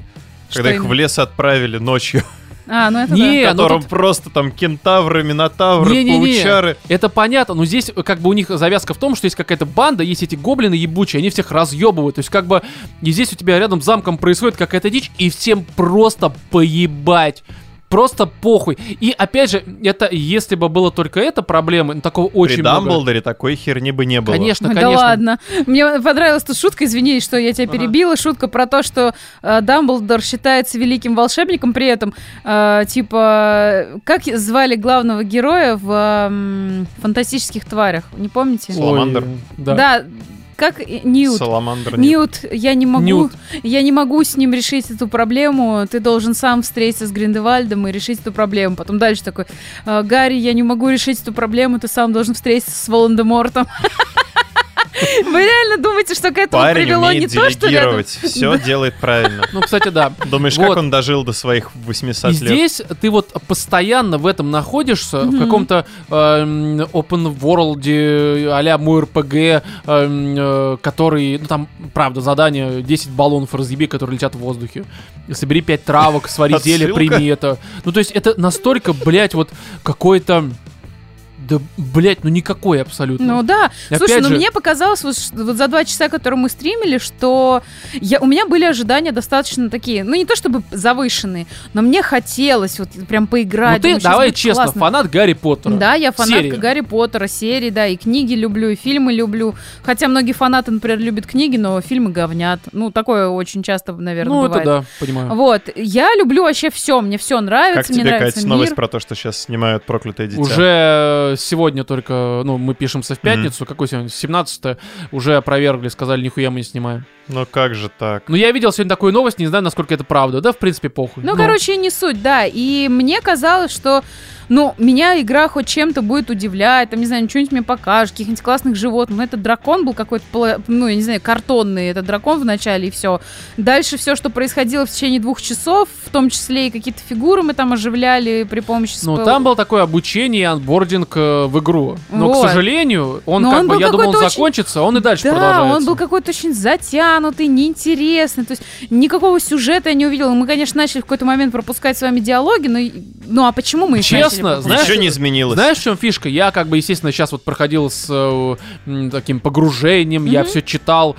Что когда их в лес отправили ночью, А, ну это Не, да. ну котором тут- просто там кентавры, минотавры, Не-не-не. паучары. Это понятно, но здесь э, как бы у них завязка в том, что есть какая-то банда, есть эти гоблины ебучие, они всех разъебывают. То есть как бы и здесь у тебя рядом с замком происходит какая-то дичь, и всем просто поебать. Просто похуй. И опять же, это если бы было только это проблемы, ну, такого очень При много. Дамблдоре такой херни бы не было. Конечно, конечно. Да ладно. Мне понравилась тут шутка, извини, что я тебя Ага. перебила. Шутка про то, что э, Дамблдор считается великим волшебником, при этом, э, типа, как звали главного героя в м, «Фантастических тварях»? Не помните? Саламандр. Ой, да. Да, как Ньют. Саламандр нет. Ньют, я не могу, Ньют. я не могу с ним решить эту проблему. Ты должен сам встретиться с Гриндевальдом и решить эту проблему. Потом дальше такой, «Э, Гарри, я не могу решить эту проблему, ты сам должен встретиться с Волан-де-Мортом. Вы реально думаете, что к этому Парень привело не то, что рядом... делегировать, все делает правильно. Ну, кстати, да. Думаешь, Вот. как он дожил до своих 800 И лет? здесь ты вот постоянно в этом находишься, в каком-то эм, open world а-ля мой РПГ, эм, э, который, ну там, правда, задание 10 баллонов разъеби, которые летят в воздухе. Собери 5 травок, свари зелье, прими это. Ну, то есть это настолько, блядь, вот какой-то... Да, блядь, ну никакой абсолютно. Ну да. И Слушай, опять ну же- мне показалось вот, вот за два часа, которые мы стримили, что я, у меня были ожидания достаточно такие, ну не то чтобы завышенные, но мне хотелось вот прям поиграть. Ну ты, давай честно, классно. фанат Гарри Поттера. Да, я фанатка Серии. Гарри Поттера, серии, да, и книги люблю, и фильмы люблю. Хотя многие фанаты, например, любят книги, но фильмы говнят. Ну, такое очень часто, наверное, Ну, бывает. это да, понимаю. Вот, я люблю вообще все, мне все нравится, Как мне тебе, нравится Катя, мир. новость про то, что сейчас снимают «Проклятое дитя»? Уже сегодня только, ну, мы пишемся в пятницу, какой сегодня, 17 уже опровергли, сказали, нихуя мы не снимаем. Ну как же так? Ну, я видел сегодня такую новость, не знаю, насколько это правда, да, в принципе, похуй. Ну, короче, не суть, да. И мне казалось, что ну, меня игра хоть чем-то будет удивлять, там, не знаю, что-нибудь мне покажет, каких-нибудь классных животных. Но этот дракон был какой-то, ну, я не знаю, картонный этот дракон в начале, и все. Дальше все, что происходило в течение двух часов, в том числе и какие-то фигуры мы там оживляли при помощи Ну, спел- там было такое обучение и анбординг э, в игру. Но, Вот. к сожалению, он Но как он бы, был я думал, он очень- закончится, он и дальше Да, продолжается. он был какой-то очень затянутый, неинтересный. То есть никакого сюжета я не увидела. Мы, конечно, начали в какой-то момент пропускать с вами диалоги, но ну а почему мы их Честно, пропускать? знаешь, Ничего не изменилось. Знаешь, в чем фишка? Я, как бы, естественно, сейчас вот проходил с э, таким погружением, я Мгм. все читал.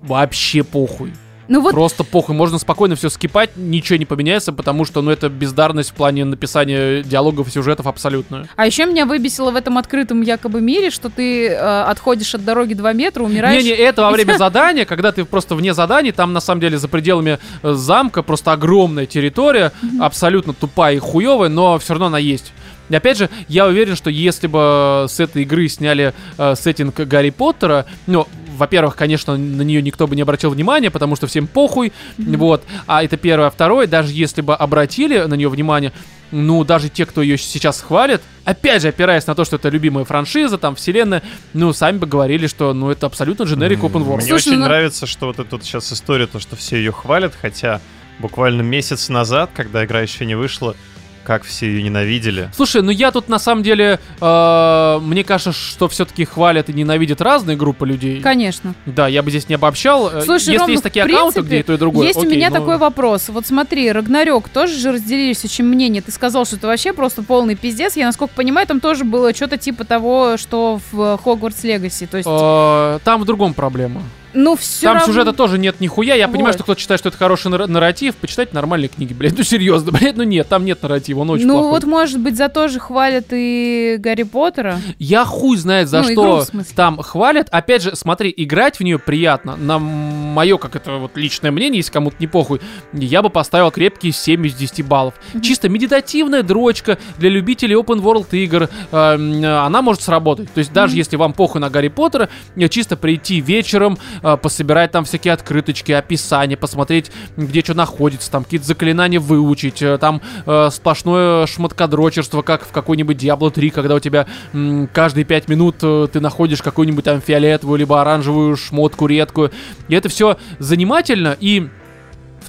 Вообще похуй. Ну вот Просто похуй. Можно спокойно все скипать, ничего не поменяется, потому что, ну, это бездарность в плане написания диалогов и сюжетов абсолютно. А еще меня выбесило в этом открытом якобы мире, что ты э, отходишь от дороги 2 метра, умираешь. Не-не, это во время задания, когда ты просто вне заданий, там на самом деле за пределами э, замка просто огромная территория, абсолютно тупая и хуевая, но все равно она есть. И опять же, я уверен, что если бы с этой игры сняли э, сеттинг Гарри Поттера, ну, во-первых, конечно, на нее никто бы не обратил внимания, потому что всем похуй, вот. А это первое. А второе, даже если бы обратили на нее внимание, ну, даже те, кто ее сейчас хвалит, опять же, опираясь на то, что это любимая франшиза, там, вселенная, ну, сами бы говорили, что, ну, это абсолютно generic open world. Мне Слушай, очень ну- нравится, что вот эта вот сейчас история, то, что все ее хвалят, хотя буквально месяц назад, когда игра еще не вышла, как все ее ненавидели. Слушай, ну я тут на самом деле, э, мне кажется, что все-таки хвалят и ненавидят разные группы людей. Конечно. Да, я бы здесь не обобщал. Э, Слушай, Если Ром, есть ну, такие в аккаунты, принципе, где и то, и другое. Есть у окей, меня но- такой вопрос. Вот смотри, Рагнарёк тоже же разделились очень мнения. Ты сказал, что это вообще просто полный пиздец. Я, насколько понимаю, там тоже было что-то типа того, что в Хогвартс Легаси. То есть, Э, Там в другом проблема. Ну все Там равно... сюжета тоже нет нихуя. Я понимаю, Вот. что кто-то считает, что это хороший нар- нарратив. Почитайте нормальные книги, блядь. Ну серьезно, блядь, ну нет, там нет нарратива, он очень ну плохой. вот, может быть, за то же хвалят и Гарри Поттера. Я хуй знает за Ну, игру, что смысле. там хвалят. Опять же, смотри, играть в нее приятно. На мое, как это вот личное мнение, если кому-то не похуй, я бы поставил крепкие 7 из 10 баллов. Чисто медитативная дрочка для любителей open world игр. э, м, она может сработать. То есть даже если вам похуй на Гарри Поттера, чисто прийти вечером, пособирать там всякие открыточки, описания, посмотреть, где что находится, там какие-то заклинания выучить, э, там э, сплошное шмоткодрочерство, как в какой-нибудь Diablo 3, когда у тебя м, каждые 5 минут э, ты находишь какую-нибудь там фиолетовую либо оранжевую шмотку редкую. И это все занимательно и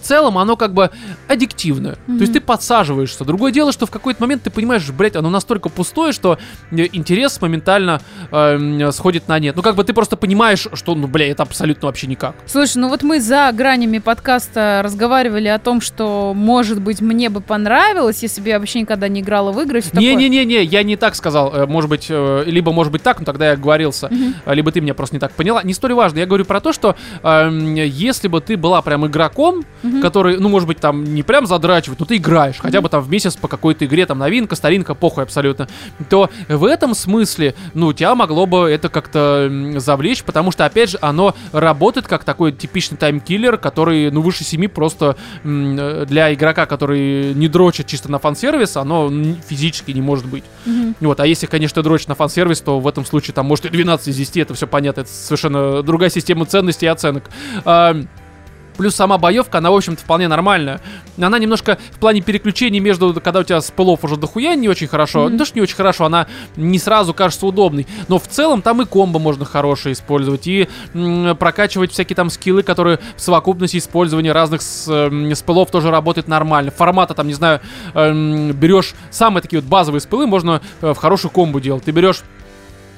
целом оно как бы аддиктивное. То есть ты подсаживаешься. Другое дело, что в какой-то момент ты понимаешь, блядь, оно настолько пустое, что э, интерес моментально эм, сходит на нет. Ну как бы ты просто понимаешь, что, ну, бля, это абсолютно вообще никак. Слушай, ну вот мы за гранями подкаста разговаривали о том, что, может быть, мне бы понравилось, если бы я вообще никогда не играла в игры. Не-не-не-не, я не так сказал. Э, Может быть, э, либо может быть так, но тогда я оговорился. Э, Либо ты меня просто не так поняла. Не столь важно. Я говорю про то, что эм, если бы ты была прям игроком, Мгм. который, ну, может быть, там не прям задрачивает, но ты играешь, хотя бы там в месяц по какой-то игре, там новинка, старинка, похуй абсолютно, то в этом смысле, ну, тебя могло бы это как-то завлечь, потому что, опять же, оно работает как такой типичный таймкиллер, который, ну, выше 7 просто для игрока, который не дрочит чисто на фан-сервис, оно физически не может быть. Мгм. Вот, а если, конечно, дрочит на фан-сервис, то в этом случае там может и 12 из 10, это все понятно, это совершенно другая система ценностей и оценок. А, Плюс сама боевка, она, в общем-то, вполне нормальная. Она немножко в плане переключений между, когда у тебя спылов уже дохуя не очень хорошо, не то, что не очень хорошо, она не сразу кажется удобной. Но в целом там и комбо можно хорошее использовать, и м, прокачивать всякие там скиллы, которые в совокупности использования разных с, эм, спылов тоже работают нормально. Формата там, не знаю, эм, берешь самые такие вот базовые спылы, можно э, в хорошую комбу делать. Ты берешь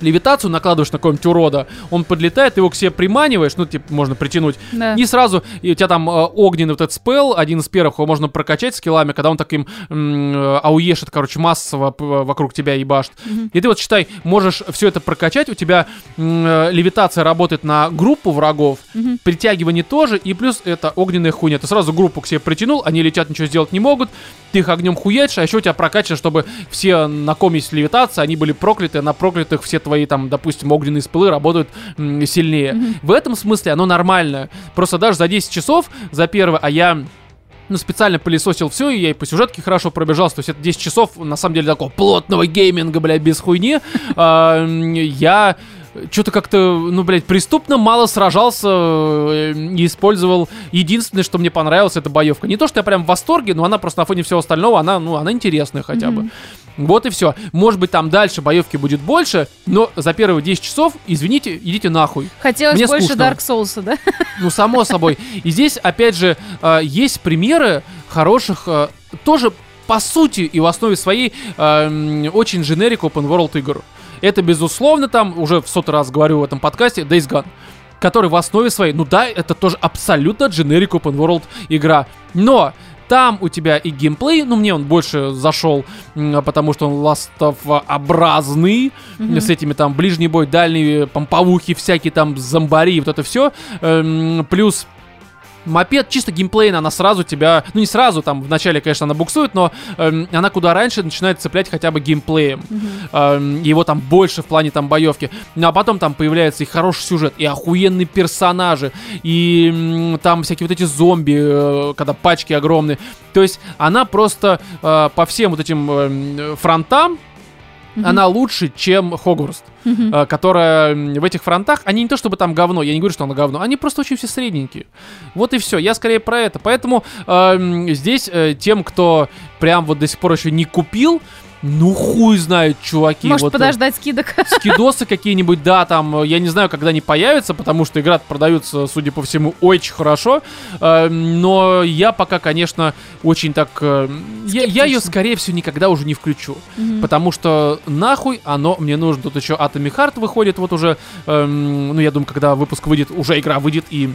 левитацию накладываешь на какого-нибудь урода, он подлетает, ты его к себе приманиваешь, ну, типа, можно притянуть, Да. и сразу, и у тебя там э, огненный вот этот спел, один из первых, его можно прокачать скиллами, когда он таким э, ауешит, короче, массово вокруг тебя ебашит. Мгм. И ты вот, считай, можешь все это прокачать, у тебя э, левитация работает на группу врагов, Мгм. притягивание тоже, и плюс это огненная хуйня. Ты сразу группу к себе притянул, они летят, ничего сделать не могут, ты их огнем хуячишь, а еще у тебя прокачано, чтобы все, на ком есть левитация, они были прокляты, а на проклятых все твои, там, допустим, огненные спылы работают м, сильнее. В этом смысле оно нормальное. Просто даже за 10 часов, за первое, а я ну, специально пылесосил все, и я и по сюжетке хорошо пробежался. То есть это 10 часов, на самом деле, такого плотного гейминга, блядь, без хуйни. А, Я что-то как-то, ну, блядь, преступно мало сражался э, и использовал. Единственное, что мне понравилось, это боевка. Не то, что я прям в восторге, но она просто на фоне всего остального, она, ну, она интересная хотя бы. Вот и все. Может быть, там дальше боевки будет больше, но за первые 10 часов, извините, идите нахуй. Хотелось Мне больше скучно. Dark Souls, да? Ну, само собой. И здесь, опять же, э, есть примеры хороших, э, тоже по сути и в основе своей э, очень generic open world игр. Это, безусловно, там, уже в сотый раз говорю в этом подкасте, Days Gone который в основе своей, ну да, это тоже абсолютно generic open world игра. Но там у тебя и геймплей, ну мне он больше зашел, потому что он ластов-образный, Мгм. с этими там ближний бой, дальние помповухи, всякие там зомбари, вот это все. плюс Мопед чисто геймплейно, она сразу тебя, ну не сразу, там вначале, конечно, она буксует, но эм, она куда раньше начинает цеплять хотя бы геймплеем. Эм, его там больше в плане там боевки. Ну а потом там появляется и хороший сюжет, и охуенные персонажи, и м, там всякие вот эти зомби, э, когда пачки огромные. То есть она просто э, по всем вот этим эм, фронтам, Она лучше, чем Хогвартс э, которая в этих фронтах, они не то чтобы там говно, я не говорю, что оно говно, они просто очень все средненькие. Вот и все, я скорее про это. Поэтому э, здесь э, тем, кто прям вот до сих пор еще не купил, ну хуй знает, чуваки. Может вот, э, подождать скидок? Скидосы какие-нибудь, да, там, э, я не знаю, когда они появятся, потому что игра продается, судя по всему, очень хорошо. Э, но я пока, конечно, очень так... э, я, я ее, скорее всего, никогда уже не включу. Мгм. Потому что нахуй оно мне нужно. Тут еще Atomic Heart выходит вот уже. эм, ну, я думаю, когда выпуск выйдет, уже игра выйдет и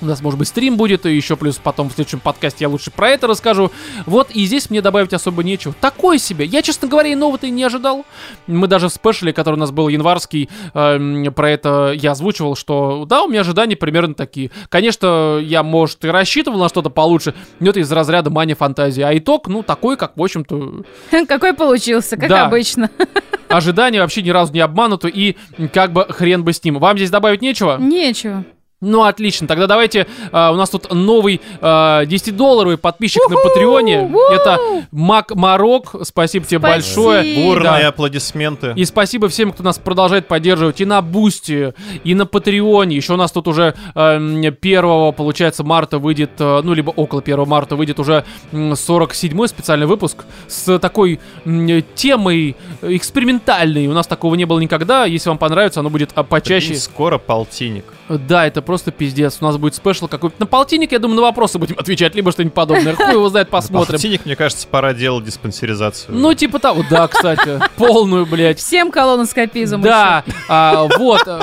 у нас, может быть, стрим будет, и еще плюс потом в следующем подкасте я лучше про это расскажу. Вот, и здесь мне добавить особо нечего. Такое себе. Я, честно говоря, и нового-то и не ожидал. Мы даже в спешле, который у нас был январский, эм, про это я озвучивал, что да, у меня ожидания примерно такие. Конечно, я, может, и рассчитывал на что-то получше, но это из разряда мания фантазии. А итог, ну, такой, как, в общем-то, Какой получился, как Да. обычно. ожидания вообще ни разу не обмануты, и как бы хрен бы с ним. Вам здесь добавить нечего? Нечего. Ну, отлично. Тогда давайте, а, у нас тут новый а, 10-долларовый подписчик на Патреоне. Это Мак Марок. Спасибо тебе Спасибо. большое. Бурные Да. аплодисменты. И спасибо всем, кто нас продолжает поддерживать и на Бусти, и на Патреоне. Еще у нас тут уже эм, 1 получается, марта выйдет, э, ну, либо около 1 марта выйдет уже м, 47-й специальный выпуск с такой м, темой экспериментальной. У нас такого не было никогда. Если вам понравится, оно будет а, почаще. Прикинь, Скоро полтинник. Да, это просто пиздец. У нас будет спешл какой-то. На полтинник, я думаю, на вопросы будем отвечать, либо что-нибудь подобное. Хуй его знает, посмотрим. Полтинник, мне кажется, пора делать диспансеризацию. Ну, типа того. Да, кстати. Полную, блядь. Всем колоноскопизм Да, а, вот. э,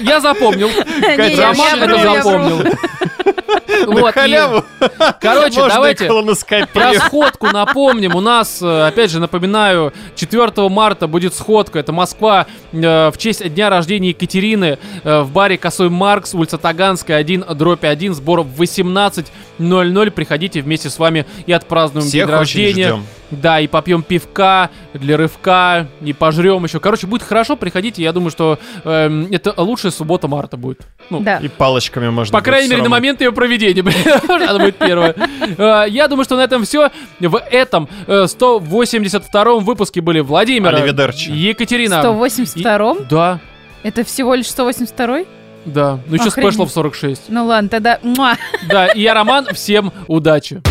Я запомнил. Роман я это запомнил. На Вот, и, халяву короче, давайте про сходку напомним. У нас, э, опять же, напоминаю, 4 марта будет сходка. Это Москва э, в честь дня рождения Екатерины э, в баре Косой Маркс, улица Таганская, 1, дробь 1, сбор в 18.00. Приходите вместе с вами и отпразднуем Всех день очень рождения. ждем. Да, и попьем пивка для рывка, и пожрем еще. Короче, будет хорошо, приходите. Я думаю, что эм, это лучшая суббота марта будет. Ну, Да. И палочками можно по крайней мере, на момент ее проведения. Она будет первая. Э, Я думаю, что на этом все. В этом э, 182-м выпуске были Владимир. Екатерина. 182-м? Да, Это всего лишь 182-й? Да. Ну еще Охренеть. спешлов 46. Ну ладно, тогда... Да, и я Роман. Всем удачи.